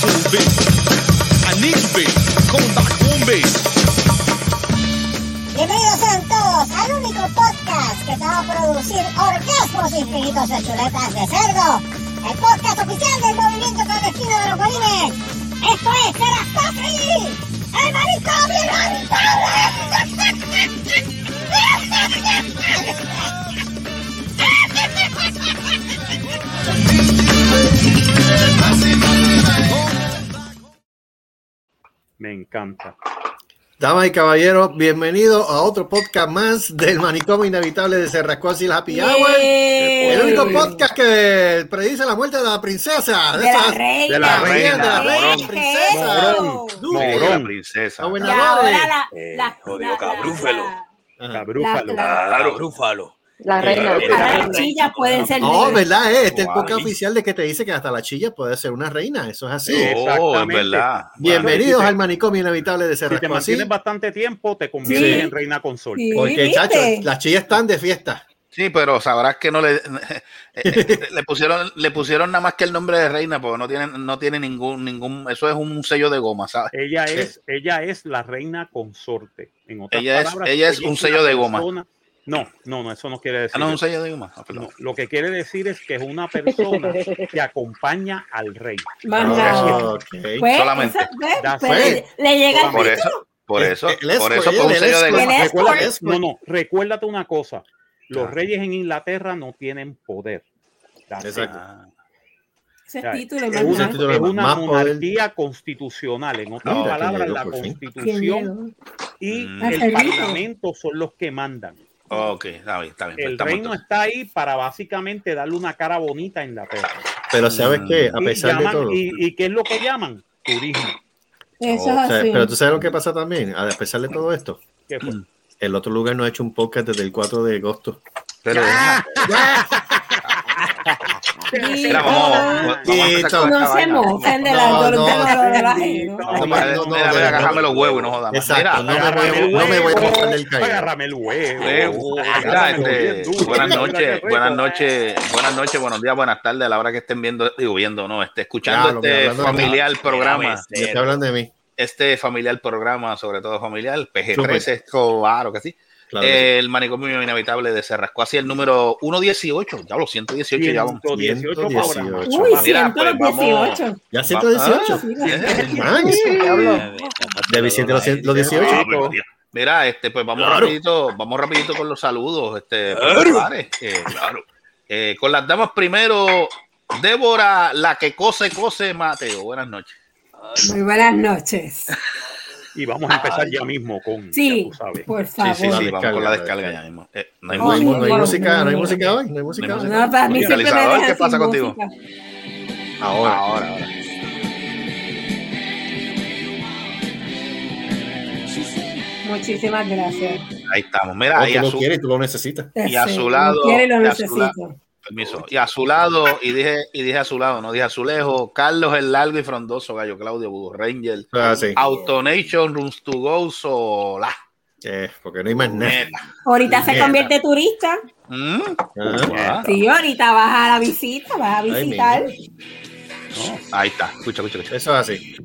to be. I. Bienvenidos sean todos al único podcast que te va a producir orgasmos infinitos de chuletas de cerdo. El podcast oficial del movimiento clandestino de los bolines. Esto es Serastofri, el maricón Me encanta. Damas y caballeros, bienvenidos a otro podcast más del manicomio inevitable de Cerrascos y el Happy Hour. El único podcast que predice la muerte de la princesa. de la reina. de la reina, de la reina, ¿Qué princesa. Morón. La princesa. La, la, jodido la- cabrúfalo. La-. La-. La reina. Eh, la las chillas pueden ser No. ¿verdad? eh? Este es el Guay. podcast oficial de que te dice que hasta la chilla puede ser una reina. Eso es así. Sí. Oh, es Exactamente. verdad. Bienvenidos Bueno, y si al manicomio inevitable de Si te mantienes bastante tiempo, te conviertes Sí. en reina consorte. Sí, Porque, chacho, las chillas están de fiesta. Sí, pero sabrás que no le eh, le pusieron le pusieron nada más que el nombre de reina, porque no tienen no tiene ningún ningún eso es un sello de goma, ¿sabes? Ella es, ella es la reina consorte. En otras Ella es- ella es un sello de goma. persona- No, no, no, eso no quiere decir. Ah, no, un eso. sello de. Ah. No, lo que quiere decir es que es una persona que acompaña al rey. Ah, nada. ok. Pues, solamente. esa- pues, pues, le llega el Por título. eso, por El- eso, el por eso un el sello de Recuérdate, escort. no, no, recuérdate una cosa. Los Ah. reyes en Inglaterra no tienen poder. That's. Exacto. Ah, Ese O sea, título Es una, título es una poder. monarquía constitucional. En otras palabras, la por constitución y Mm. el parlamento son los que mandan. Ok, está bien, está bien. El estamos reino está ahí para básicamente darle una cara bonita a Inglaterra. Pero ¿sabes qué? A Y, pesar de todo. y, y qué es lo que llaman? Turismo. Eso Oh, es así. pero tú sabes lo que pasa también, a pesar de todo esto, ¿Qué fue? el otro lugar no ha hecho un podcast desde el 4 de agosto. Pero vamos, vamos a empezar con No se vaina. mofen de No, la no. dolor de ajeno. No, Mira, agárrame los huevos y no jodas. Exacto, Mira, no me voy, Agárrame el no me voy a mojar del caído. Agárrame el huevo. Mira, Agárramelo este, buenas noches, buenas noches, buenas noches, buenos días, buenas tardes a la hora que estén viendo, digo viendo, no, este, escuchando este hablando familiar programa, Ya te hablan de mí. este familiar programa, sobre todo familiar, PG13, es claro que sí. Claro sí. el manicomio inevitable de Cerrasco, así el número 118, ya los 118 ya vamos. 118 118. programas. Uy, Mira, pues, vamos. 118. Ya 118. Ah, visita los, los 18. Dios. Mira, este, pues vamos Claro. rapidito, vamos rapidito con los saludos, este, eh, claro. Eh, con las damas primero, Débora, la que cose, cose, Mateo. Buenas noches. Muy buenas noches. Y vamos a empezar ya mismo con. Sí, ya tú sabes. por favor. sí, sí, vamos con la descarga, ya mismo. Eh, no hay No hay, Ay, música. no hay música, no hay música hoy, no hay música No. No, para mí siempre me ¿qué pasa contigo? Ahora. Ahora, ahora. Muchísimas gracias. Ahí estamos. Mira, O y tú a lo su, quieres y tú lo necesitas. Y a su lado- lo y a su necesito. Permiso. Y a su lado, y dije, y dije a su lado, no dije a su lejos, Carlos el largo y frondoso, Gallo Claudio, Budo Ranger, Ah, sí. Autonation, Runs to Go, Sola. Eh, porque no hay más nada. Ahorita se convierte turista. Mm. Ah, Sí, ahorita vas a la visita, vas a visitar. Ahí está, escucha, escucha, escucha. Eso es así.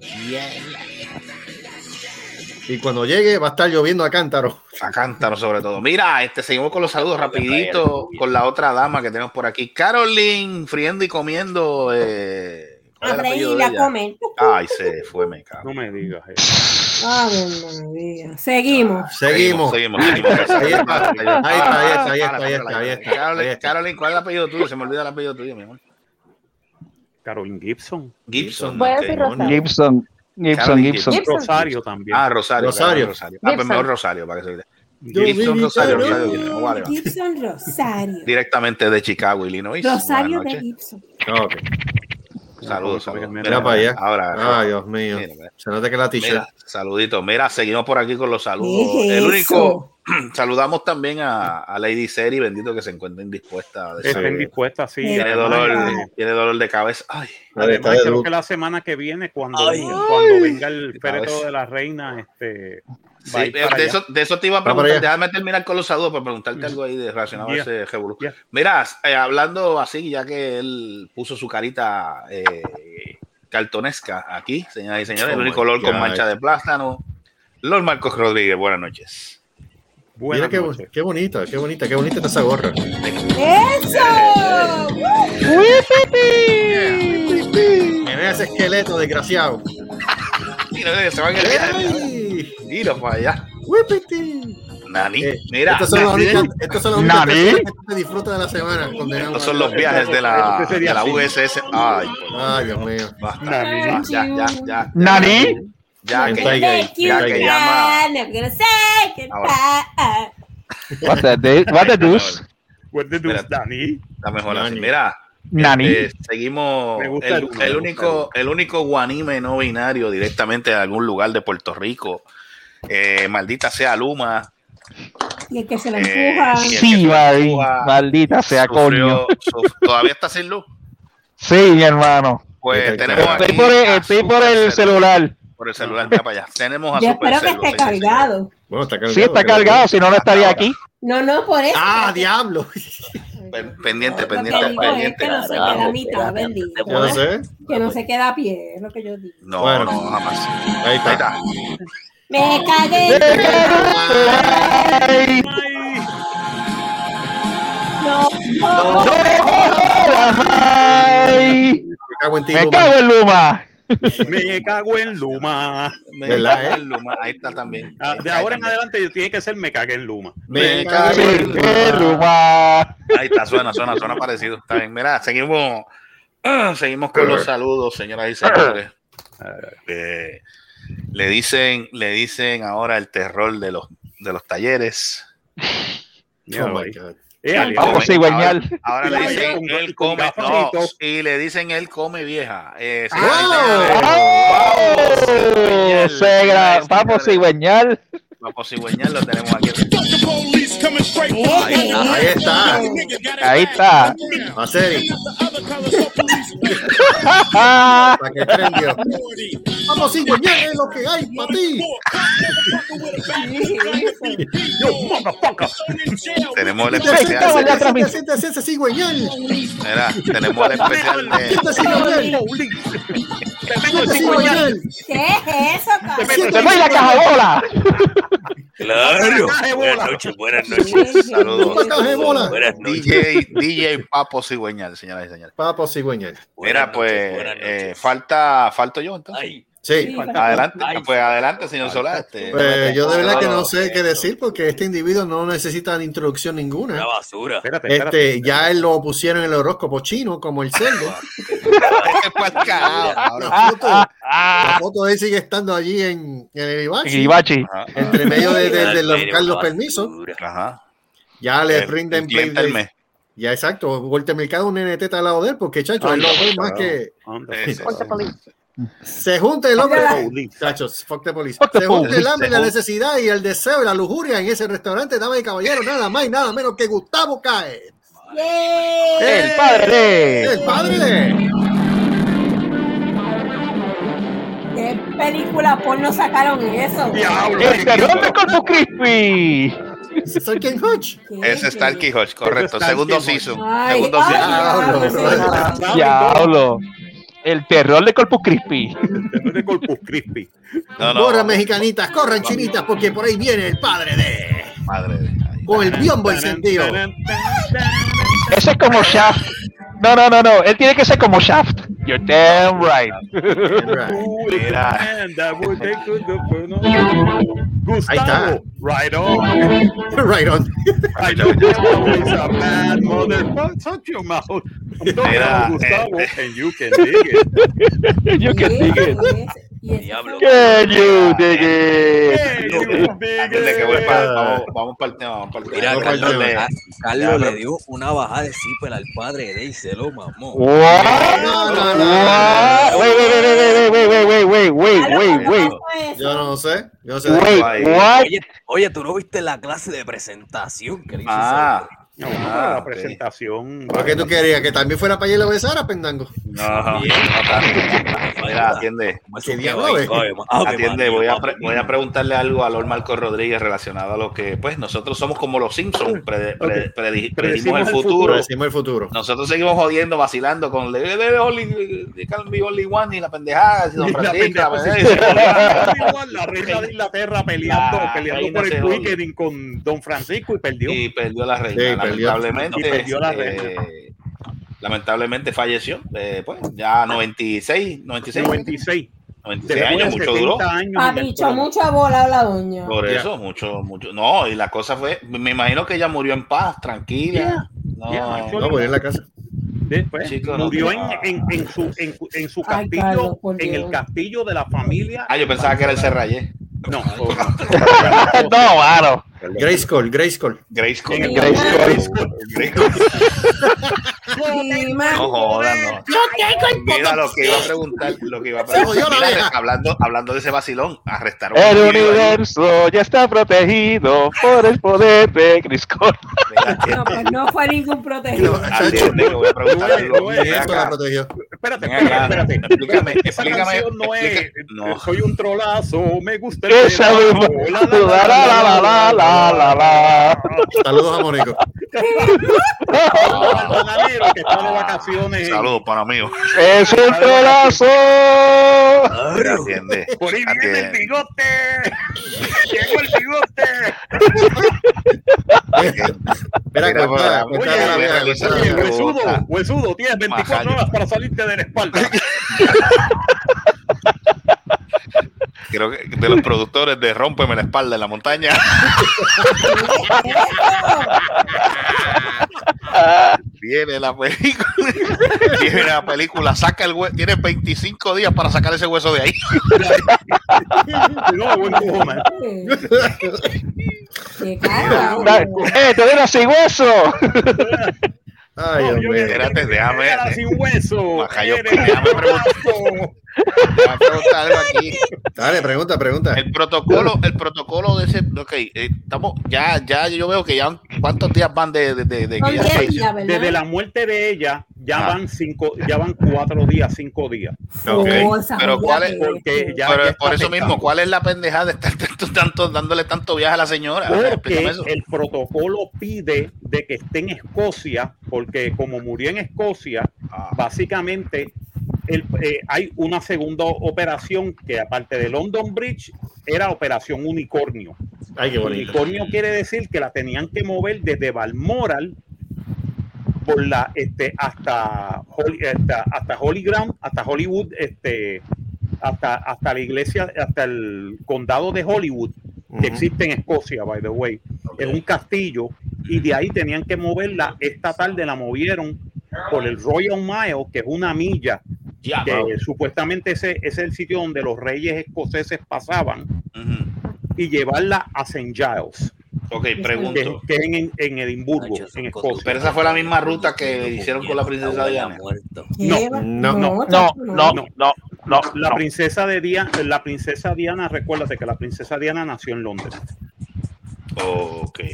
Y cuando llegue va a estar lloviendo a cántaro. A cántaro sobre todo. Mira, este, seguimos con los saludos rapidito con la otra dama que tenemos por aquí. Caroline, friendo y comiendo. Eh, ¿cuál a es el apellido reír, de a ella? comer. Ay, se fue, me cago. No me digas eso. Ave María. Seguimos. Seguimos. Seguimos, seguimos. Ahí está, ahí está, ahí está, ahí está, ahí está, ahí está, ahí está, ahí Caroline, ¿cuál es el apellido tuyo? Se me olvida el apellido tuyo, mi amor. Caroline Gibson. Gibson. Voy a ok. decir Rosario. Gibson, Gibson, Gibson. Gibson. Rosario también. Ah, Rosario. Rosario. Rosario. Ah, pues mejor Rosario, para que se Gibson Rosario, Rosario. Gibson, Rosario. Directamente de Chicago, Illinois. Rosario de. Gibson. Ok. Saludos, saludos. Mira para allá. Ahora, Ay, Dios mío. Mira, mira. Se nota que la. Mira, saludito. Mira, seguimos por aquí con los saludos. ¿Qué es El eso? único, saludamos también a, a Lady Seri, bendito que se encuentra indispuesta. De Estén salud. dispuestas, sí. Tiene dolor, eh, tiene dolor de cabeza. Ay, Está de Además, creo que la semana que viene, cuando, Ay. cuando venga el De féretro de la reina, este, sí, va de, eso, de eso te iba a Va preguntar. Déjame terminar con los saludos para preguntarte algo ahí de relacionado Yeah. a ese revolú. Yeah. Mira, eh, hablando así, ya que él puso su carita eh, cartonesca aquí, señoras y señores. Oh el único my olor con mancha de plátano. Lord Marcos Rodríguez, buenas noches. Mira Buenas qué, noches. qué bonita, qué bonita, qué bonita está esa gorra. ¡Eso! Me ve ese esqueleto desgraciado. Mira, se van el viaje. ¡Ey! Mira para allá. ¡Whippity! Nani. Eh, Mira, Estos son los Nani. únicos, estos son los únicos Nani. que disfrutan de la semana. condenado. estos son los viajes de la, Este de la. USS. Ay, Ay, Dios mío. basta. Nani. Ya, ya, ya, ya. Nani. Ya, que, ya que llama. What the, de- what the deuce? What the deuce. Dani? Está mejor así. Nani. Mira, Nani. eh, seguimos. El, el único, el único guanime no binario directamente de algún lugar de Puerto Rico. Eh, maldita sea Luma. Y el que se la Eh, empuja. sí. Maldita sea, coño. todavía está sin luz. Sí, mi hermano. Pues Estoy tenemos Estoy aquí por el, a estoy por el Supercell. celular. Por el celular, mira para allá. Tenemos a Yo espero que esté cargado. Bueno, está cargado. Sí, está cargado, si no, no estaría aquí. No, no, por eso. Ah, diablo. Pen- Pendiente, Lo que pendiente, digo es pendiente. que no se queda a mitad, bendito. Yo no sé. Que no se queda a pie, es lo que yo digo. No, Bueno. no, jamás. Ahí Ahí está. Me cagué. Ay, No, no, ay, Me cago en ti. me Luma. cago en Luma. Me cago en Luma. Me ¿Verdad, cagué eh? en Luma. Ahí está también. Ah, de ahora en también. adelante tiene que ser me cagué en Luma. Me Me cago en en Luma. Luma. Ahí está, suena, suena, suena parecido. Está bien, mira, seguimos, ah, seguimos con los saludos, señoras y señores. Eh, le dicen, le dicen ahora el terror de los de los talleres. Oh my. God. Vamos, Ahora- cigüeñal. Ahora le dicen él come, no, y le dicen él come vieja. Eh, y señores, Oh, Segra, vamos, cigüeñal. Los posigüeñas lo tenemos aquí. Ahí, ahí está. Ahí está. Va a ser. Para que prendió. Vamos, cigüeñas, es lo que hay para ti. tenemos el especial. Mira, tenemos el especial ¿Qué es eso, cabrón? ¡Te doy la caja bola! Claro. Buenas noches, buenas noches. Saludos. Buenas noches. DJ, DJ Papo Cigüeñal, señoras y señores. Papo cigüeñal. Mira, pues, eh, falta, falto yo entonces. Ay, Sí. Adelante, Ay, pues adelante, señor Solá. este, Pues yo de verdad que no sé qué decir porque este individuo no necesita introducción ninguna. una basura. Espérate, espérate. Este, ya él lo pusieron en el horóscopo chino como el cerdo. Este carajo, cabrón. La foto, la foto de él sigue estando allí en, en el Ibachi, Ibachi. Ajá, entre medio de, de- de los, Una buscar los basura. permisos. ajá. Ya le El- rinden el. Ya exacto, Walter Mercado un NT al lado de él porque chacho, él lo ve más que. Se junta el hombre, Police. chachos, fuck the police. Fuck the se junta el hambre, la necesidad y el deseo y la lujuria en ese restaurante, damas y caballeros, nada más y nada menos que Gustavo Cae. El padre. El padre. ¿Qué película porno sacaron eso? Diablo. El terror de Corpus Crispy. César Ken Hodge. Es Talky Hodge, correcto. Segundo season. Segundo season. Diablo. El terror de Corpus Crispy. de Corpus Crispy. No, no. Corran mexicanitas, corran chinitas, porque por ahí viene el padre de. Madre de. Con el biombo encendido. Ese es como Shaft. No, no, no, no. Él tiene que ser como Shaft. You're damn right. Gustavo, right on. Right on. I know a bad mother. Shut your mouth. Gustavo, este- and you can dig it. You can dig it. Y Diablo. Can you dig it? Antes de que vamos, vamos para el tema, vamos para el tema. Mira, Carlos, le, nada. Carlos le dio una bajada de zipper al padre de y se lo mamó. What? No, no, no. What? Wait, wait, wait, wait, wait, wait, wait, wait, wait, Aló, wait, ¿cómo wait, fue eso? Yo no sé. Yo no sé. de wait, what? Oye, oye, tú no viste la clase de presentación que le hizo Ah, No, Ah, la ok. presentación. ¿Por qué tú querías? ¿Que también fuera para allá y lo besara, pendango? No, no. Mira, atiende. ¿Qué diablo es? Atiende, voy a, pre- voy a preguntarle algo a Lord Marco Rodríguez relacionado a lo que, pues, nosotros somos como los Simpsons, predi- pre- predi- predimos el futuro. Decimos el futuro. Nosotros seguimos jodiendo, vacilando con Only, Only One y la pendejada, y Don la Francisco, la la reina de Inglaterra peleando, La peleando por el. Quickening con Don Francisco y perdió. y perdió la reina. Lamentablemente, Y perdió la eh, lamentablemente falleció. eh, pues ya 96, 96, 96. 96 Después años, mucho duró. 70 años Ha dicho mucha bola la doña. Por Ya. eso, mucho, mucho. No, y la cosa fue, me imagino que ella murió en paz, tranquila. No, Yeah. No, en la casa. Después, Chico, no murió te- en, en, en su, en, en su Ay, castillo, Carlos, en el castillo de la familia. Ah, yo pensaba que era el Serrayé. No, No, mano. Grayskull, Grayskull. Grayskull. Grayskull. Grayskull. No jodan, no. Mira lo que iba a preguntar, lo que iba a preguntar. Mira, hablando, hablando de ese vacilón, arrestaron a El universo ya está protegido por el poder de. Mira, No, pues no fue ningún protegido. voy a Espérate, espérate, espérate. Explícame, Esa explícame, canción no es no. Soy un trolazo, me gusta el Esa pedazo, misma. la, La, la, la, la, la, la, la. Saludos a Mónico. Que está de vacaciones en- Saludos para mí. Es un trolazo. Atiende. Por ahí viene el bigote. Llegó el bigote. Cuenta oye, huesudo, huesudo, tienes 24 Majayo. horas para salirte de la espalda. Creo que de los productores de Rómpeme la espalda en la montaña. Viene la película. Viene la película. Saca el hueso. Tienes 25 días para sacar ese hueso de ahí. No. Qué. ¡Eh, te sin hueso! Ay, No, Dios yo mío. que- Espérate, déjame- sin hueso. Majayo, Eres déjame preguntar algo aquí. Dale, pregunta, pregunta. El protocolo, el protocolo de ese. Ok, eh, estamos. Ya, ya, yo veo que ya. ¿Cuántos días van de, de, de, de que ya ¿verdad? Desde la muerte de ella, ya Ah. van cinco, ya van cuatro días, cinco días. Oh, pero ¿cuál es- que- Porque ya, Pero ya está por eso mismo, ¿cuál es la pendejada de estar tanto, tanto- dándole tanto viaje a la señora? Porque eso. el protocolo pide de que esté en Escocia, porque como murió en Escocia, Ah. básicamente el- eh, hay una segunda operación que aparte de London Bridge era operación unicornio. Ay, qué bonito. Unicornio quiere decir que la tenían que mover desde Balmoral por la este hasta Holy, hasta, hasta Holy Ground, hasta Hollywood, este hasta hasta la iglesia, hasta el condado de Hollywood que existe en Escocia, by the way. Es un castillo y de ahí tenían que moverla. Esta tarde la movieron por el Royal Mile, que es una milla, Ya, que wow. supuestamente ese, ese es el sitio donde los reyes escoceses pasaban Ujú. y llevarla a St. Giles, Ok, que, pregunto. que es en, en Edimburgo, en Escocia. Pero esa fue la misma ruta que hicieron con la princesa Diana. No, no, No, chacho, no, no, no. La no. princesa de Diana, la princesa Diana, recuérdate que la princesa Diana nació en Londres.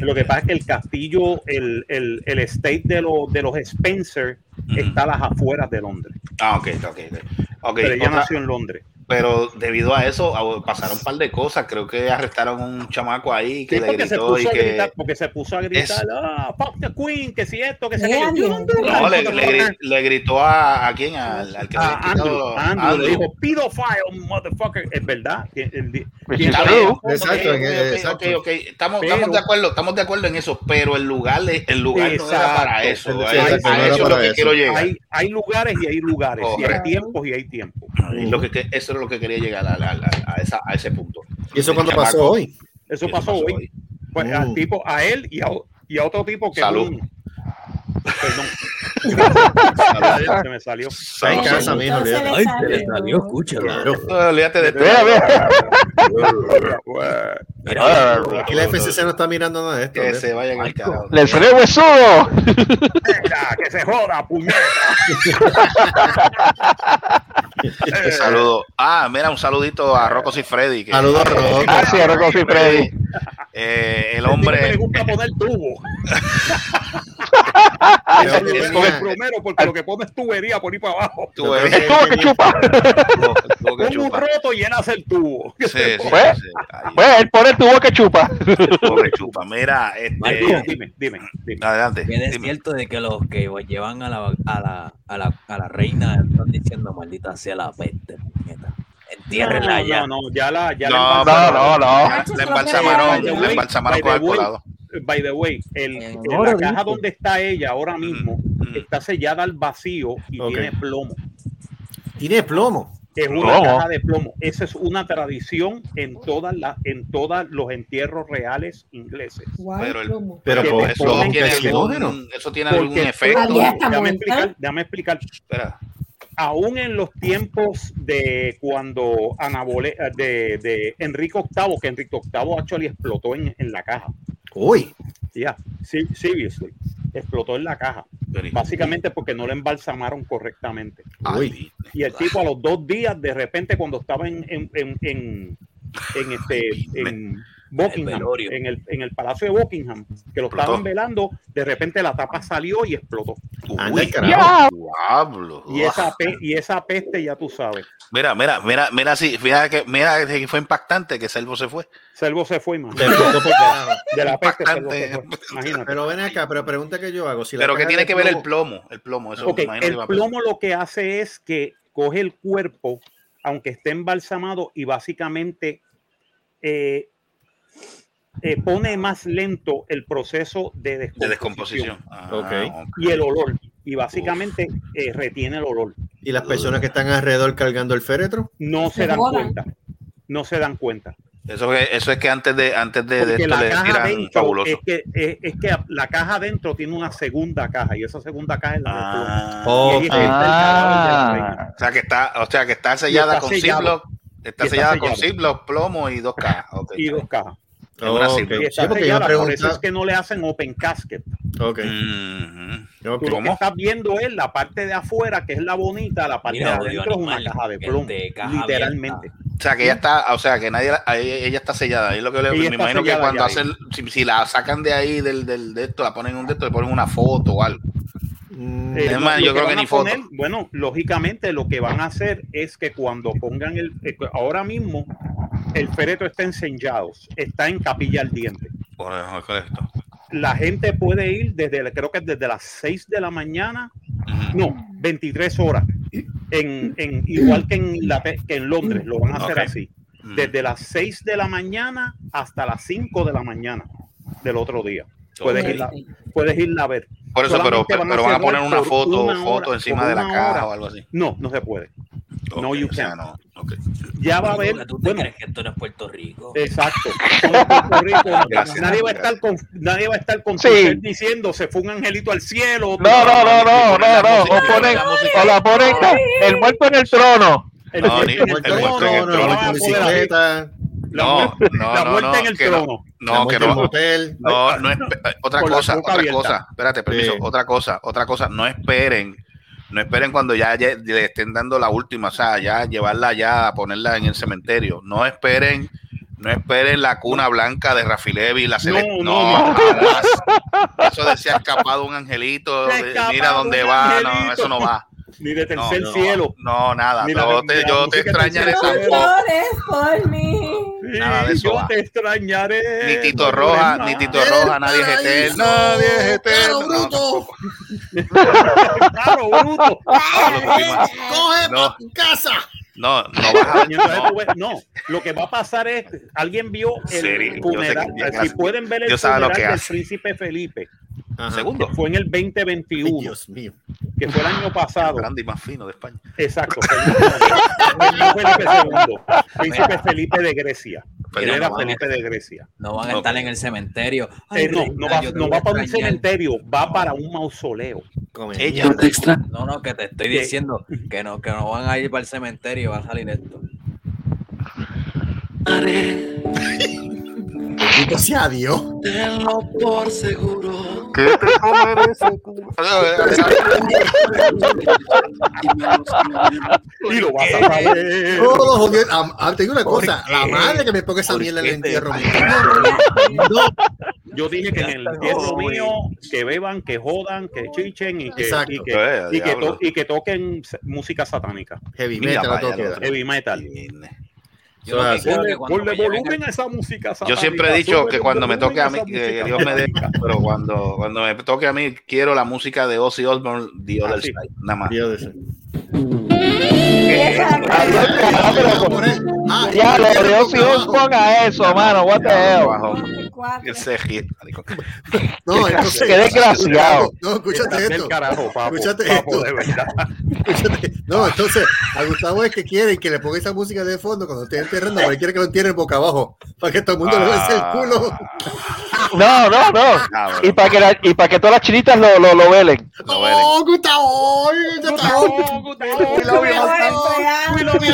Lo que pasa es que el castillo, el, el, el estate de, los de los Spencer está a las afueras de Londres. Ah, ok, ok. ok. Ok, pero ella otra- nació en Londres. Pero debido a eso pasaron un par de cosas. Creo que arrestaron a un chamaco ahí que Sí, le se gritó y que. gritar, porque se puso a gritar, Es- ah, fuck the queen, que si esto, que Dios. that, No, le, le, le gritó a, a quién, al, al que le a había Andrew, Andrew, Andrew. le dijo, pedophile, motherfucker. Es verdad. Ok, Exacto, ok, en- ok, exacto. Estamos, Pero- estamos de acuerdo, estamos de acuerdo en eso, pero el lugar, es- el lugar no era Exacto. para eso. Sí, a- exacto, a no era eso es lo para que eso. quiero llegar. hay, hay lugares y hay lugares. Y hay tiempos y hay tiempos. Y lo que, que- eso es lo que quería llegar a, a- a- a esa, a ese punto. ¿Y eso cuando pasó hoy? Eso eso pasó hoy. Pues, Mm. al tipo, a él y a, y a otro tipo que Salud. un- Perdón. Se me salió. Está en casa, mijo, Ay, se le salió. escúchalo. Claro. Olvídate de Mira, mira. Mira, Aquí la FCC no está mirando nada de esto. que se vayan al carajo. Le salió huesudo. Que se joda, puñeta. Un saludo. Ah, mira, un saludito a Rocco y Freddy. Que, Saludos, Rocco. Gracias, Rocco y Freddy. eh, el hombre, le gusta poner tubo. Es tenía- el plomero porque lo que pone es tubería por ahí para abajo. Ves, El tubo que chupa. Con un roto llenas el tubo. Sí, sí, Pues, sí. Pues él pone el tubo que chupa. pobre chupa. Mira, Dime, este, dime, dime, dime. adelante. Es dime. cierto de que los que llevan a la, a la, a la, a la reina están diciendo maldita sea la peste, puñeta. Entiérrenla no, ya. no, no, ya la, ya No, la No, embalsamaron. no, no. La embalsamaron, la embalsamaron con el colado. By the way, el, En la caja dice. donde está ella ahora mismo Mm. está sellada al vacío y tiene plomo. Tiene plomo. Es una caja de plomo. Esa es una tradición en todas las en todos los entierros reales ingleses. Pero el- te Eso ponen tiene, algún, eso tiene algún Porque efecto. Déjame explicar, déjame explicar. Espera. Aún en los tiempos de cuando Ana Bole- de, de Enrique VIII, que Enrique VIII actually explotó en, en la caja. Uy. Ya, sí, seriously, explotó en la caja. Básicamente porque no lo embalsamaron correctamente. Uy. Y el tipo a los dos días, de repente, cuando estaba en, en, en, en, en este en Buckingham, en el, en el Palacio de Buckingham, que lo Explotó. estaban velando, de repente la tapa salió y explotó. Uy, carajo. diablo. Y esa, pe- y esa peste, ya tú sabes. Mira, mira, mira, mira, sí, fíjate que, mira que fue impactante que Selvo se fue. Selvo se fue, man. De la peste, Selvo se fue. Imagínate. Pero ven acá, pero pregunta que yo hago. Si Pero que tiene que ver el plomo- el plomo, eso Ok, me imagino que el plomo lo que hace es que coge el cuerpo, aunque esté embalsamado, y básicamente eh, eh, pone más lento el proceso de de descomposición. Ah, y el olor. Y básicamente eh, retiene el olor. Y las personas que están alrededor cargando el féretro. No se Se dan cuenta. No se dan cuenta. Eso, es- eso es que antes de antes de, de esto la caja fabuloso. es que, es, es que la caja adentro tiene una segunda caja y esa segunda caja es la. Ah, Oh. Ah, o sea que está, o sea que está sellada está con. Ziploc, está sellada con. Ziploc, plomo y dos cajas. Y dos cajas. Es una Ok. simple. Y Sí, porque yo sellada, por eso es que no le hacen open casket. Ok. Mhm. ok. Tú lo que ¿Cómo? estás viendo es la parte de afuera, que es la bonita, la parte Mira, de adentro es una caja de plomo. de caja literalmente. O sea que ella está, o sea que nadie, ella está sellada. Ahí lo que le, me imagino que cuando hacen, si, si la sacan de ahí del, del de esto, la ponen en un de esto, le ponen una foto o algo. Mm, Eh, yo creo que ni poner. Bueno, lógicamente lo que van a hacer es que cuando pongan el. eh, ahora mismo el féretro está enseñado, está en capilla al diente. La gente puede ir desde, creo que es desde las 6 de la mañana, no, 23 horas, en, en, igual que en, la, que en Londres, lo van a hacer así. Ujú. desde las 6 de la mañana hasta las 5 de la mañana del otro día. Puedes, irla, puedes irla a ver. Por eso, pero, pero, van a van a cerrar poner una foto, una foto hora, encima de la caja hora. o algo así. No, no se puede. No, you o sea, can't. no. Ya va a haber. ¿Tú te Bueno, crees que esto no es Puerto Rico? exacto. En Puerto Rico, Gracias, nadie, va a estar con, nadie va a estar con Sí. Diciendo se fue un angelito al cielo. No, no, no, no, no, no. O ponen, o la ponen el muerto en el trono. El, No, ni- el- el trono, muerto en el no trono. No, no, la no, no, en el que no. trono. No, que no. hotel. No, no otra cosa, otra abierta. cosa. Espérate, permiso. Sí. Otra cosa, otra cosa. No esperen, no esperen cuando ya, le estén dando la última, o sea, ya llevarla ya a ponerla en el cementerio. No esperen, no esperen la cuna blanca de Rafi Levi, la cele- No, no, no. Eso de se ha escapado un angelito, mira dónde va, no, eso no va. Ni de tercer no, cielo. No, nada. Mira, yo mira, te, la yo te extrañaré por mí. Sí, Nada de eso yo va. te extrañaré. Ni Tito no Roja, ni. Tito Roja, nadie es eterno. Nadie es eterno. ¡Claro, bruto! Claro, bruto. ¡Coge No. casa! No, no vas a no. tú ves- no, lo que va a pasar es, alguien vio el yo funeral, si pueden ver el funeral del hace. príncipe Felipe, Ajá. Segundo. fue en el Ay, 2021, Dios mío. que fue el año pasado. grande y más fino de España. Exacto. Felipe II, príncipe Felipe de Grecia. Pero Él era no, Felipe de Grecia. No van a estar en el cementerio. Eh, no, reina, no va, no para un cementerio, va para un mausoleo. Ella. No, no, que te estoy ¿Qué? diciendo que no, que no van a ir para el cementerio, va a salir esto. Bendito sea Dios. ¿Qué te comeré? Y lo vas a saber. Todos jodidos. Te digo una cosa. La madre que me ponga esa mierda en el entierro. mío. No, Yo dije que en el entierro mío que beban, que jodan, que chichen y que, y que, y que, to- y que toquen música satánica, Heavy Mira, metal, a todo vaya, heavy metal. Yo lo que Ponle- quiero es que cuando Ponle me lleven volumen a esa música satánica. Yo siempre he dicho que cuando me toque a mí, que Dios me dé, pero cuando, cuando me toque a mí, quiero la música de Ozzy Osbourne, The Other Ah, sí. Side, nada más. Ah, Ah, Ya, lo de Ozzy Osbourne a eso, mano. What the hell? No, entonces. Qué desgraciado. No, escúchate esto. carajo, papo, Escúchate papo, esto. de verdad. Escúchate. No, entonces, a Gustavo es que quiere que le ponga esa música de fondo cuando esté enterrando, pero quiere que lo entierren boca abajo, para que todo el mundo le bese el culo. No, no, no. Y para que, la- y para que todas las chinitas lo, lo, lo velen. No velen. ¡Oh, Gustavo! ¡Ay, Gustavo! Gustavo. We love you,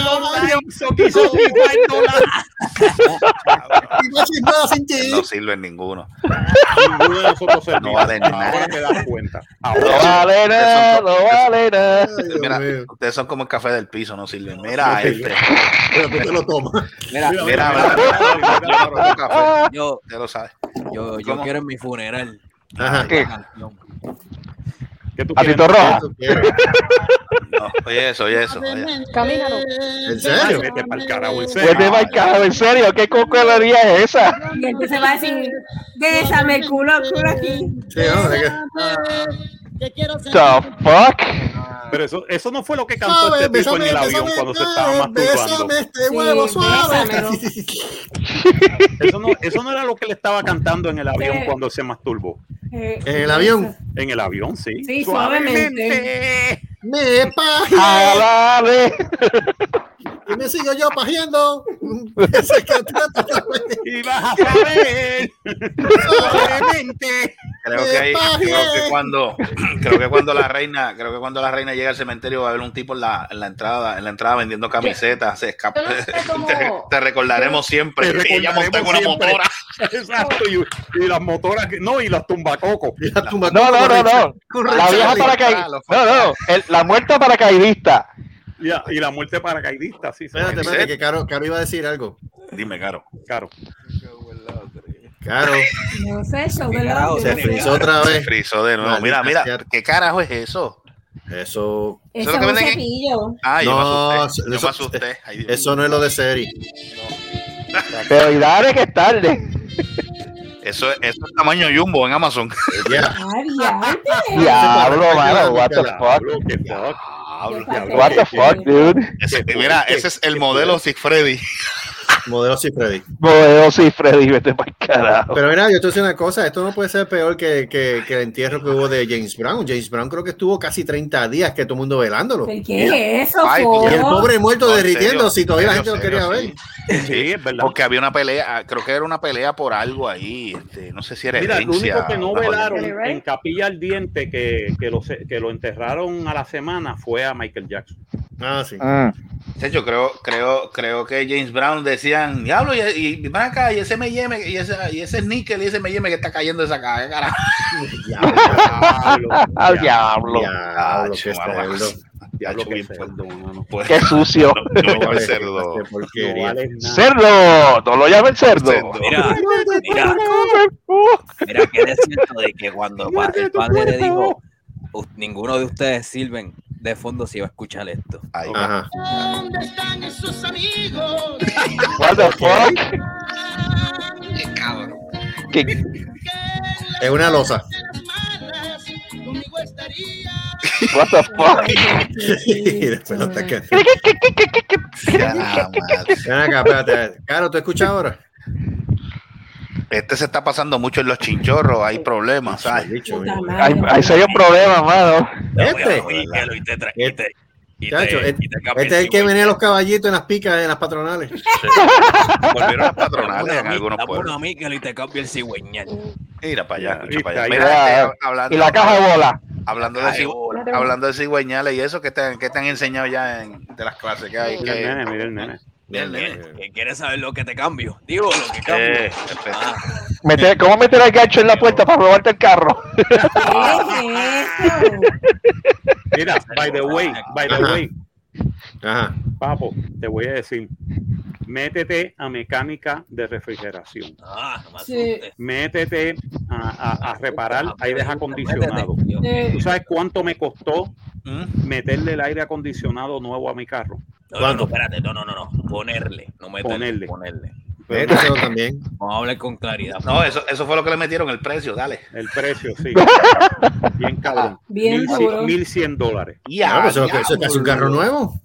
no sirven ninguno. Ninguno de nosotros servimos. No vale nada. Ahora te das cuenta. No vale nada, no vale nada. Mira, ustedes son como el café del piso, no sirven. Mira, este. Pero tú te lo tomas. Mira, Mira, Mira, ya lo sabes. yo, yo ¿Cómo? quiero en mi funeral Ajá. ¿Qué? ¿Qué. No, oye eso, oye eso. oye. ¿En serio? vete pa'l carajo, en serio. Pues de marcado, en serio, ¿qué cocolería es esa? Y entonces va a decir, bésame el culo, el culo aquí. Sí, que- The fuck? Pero eso, eso no fue lo que cantó este tipo en el avión bésame, cuando se estaba masturbando. Este huevo Sí, suave. Eso no, eso no era lo que le estaba cantando en el avión Sí. cuando se masturbó. Eh, En el avión. En el avión, sí. Sí, suavemente. Me paje dale. y me sigo yo pajeando. Ese que trata Y vas a saber. Suavemente. Creo que ahí, creo que cuando, creo que cuando la reina, creo que cuando la reina llega al cementerio va a haber un tipo en la, en la entrada, en la entrada vendiendo camisetas, se escapa. Yo no sé cómo- te, te recordaremos siempre. Te Y ella una siempre. motora. Exacto. Y, y las motoras, que- no, y las tumbacocos. Y la tumba No, no, no, no. La vieja paracaidista. No, no. el- la muerta paracaidista. Y, a- y la muerte paracaidista, sí, sí. Espérate, espérate, que Caro, Caro iba a decir algo. Dime, Caro. Claro. Caro, No sé, show ¿Qué de carajo la se frizó otra Se vez. frizó de nuevo. Maldita Mira, mira. ¿qué carajo es eso? Eso, Eso ¿Eso es lo que venden en-. Ah, yo No, me asusté. Yo eso- me asusté. Ay, Dios eso no es lo de serie. Pero y dale que es tarde. Eso, es- eso es tamaño jumbo en Amazon. Diablo, mano. What the fuck? What the fuck, dude? Ese- mira, ese es el modelo Sigfredi. Modelo sí, Freddy. Modelo sí, Freddy, vete para carajo. Pero mira, yo te voy una cosa, esto no puede ser peor que, que, que el entierro que hubo de James Brown. James Brown creo que estuvo casi 30 días que todo el mundo velándolo. ¿Pero ¿Qué es eso, Ay? Y el pobre muerto No, derritiendo, si todavía la en gente lo quería sí. ver. Sí, es verdad. Porque había una pelea, creo que era una pelea por algo ahí. este, no sé si era Mira, lo único que no velaron en Capilla Ardiente que, que, lo, que lo enterraron a la semana fue a Michael Jackson. Ah, sí. De hecho, creo, creo, creo que James Brown decían, diablo, y, y ven acá, y ese me y ese, y ese níquel, y ese me que está cayendo de esa caja, carajo. Diablo, Al diablo. Diablo, qué diablo, qué. Pues, Qué sucio. no, no No llame vale, cerdo. qué No porquería. vale nada. Cerdo, no lo llamen cerdo. Cerdo. Mira, mira, mira que es cierto de que cuando el padre le dijo, "U- ninguno de ustedes sirven de fondo si va a escuchar esto. Ahí. Ajá. What the fuck? ¿Qué? Es una losa. What the fuck? y después lo. Caro, ¿tú escuchas ahora? Este se está pasando mucho en los chinchorros, hay problemas, ¿sabes? Dicho, Puta Hay, hay serios problemas, mano. Este. Y te tra- y te- Chacho, y este, te cambia este es el que venía los caballitos en las picas en las patronales. Volvieron las patronales en algunos dame pueblos. una mica y te cambia el cigüeñal. Mira para allá, escucha y para allá. Mira, ahí. este, hablando, Y la caja de bola. hablando, de, Ay, cigü- bola. hablando de cigüeñales y eso, ¿qué te, qué te han enseñado ya en, de las clases que hay? Mira el Que, nene, mira el nene. Bien, ¿Qué- nene. qué ¿Quieres saber lo que te cambio? Digo lo que cambio. Eh. Ah, Meter- ¿Cómo meter el gancho en la puerta para robarte el carro? Mira, by the way, by the Ajá. way, Ajá. papo, te voy a decir, métete a mecánica de refrigeración. Ah, Sí. Métete a, a- a reparar aires acondicionados. Sí. ¿Tú sabes cuánto me costó ¿Mm? meterle el aire acondicionado nuevo a mi carro? No, no, no, espérate, no, no, no, no. Ponerle, no meterle, Ponerle. ponerle. Méteselo también. Vamos a hablar con claridad. No, eso, eso fue lo que le metieron el precio, dale. El precio, sí. Bien cabrón. Bien Mil cien- dólares. Ah, pues eso, eso es casi un carro nuevo.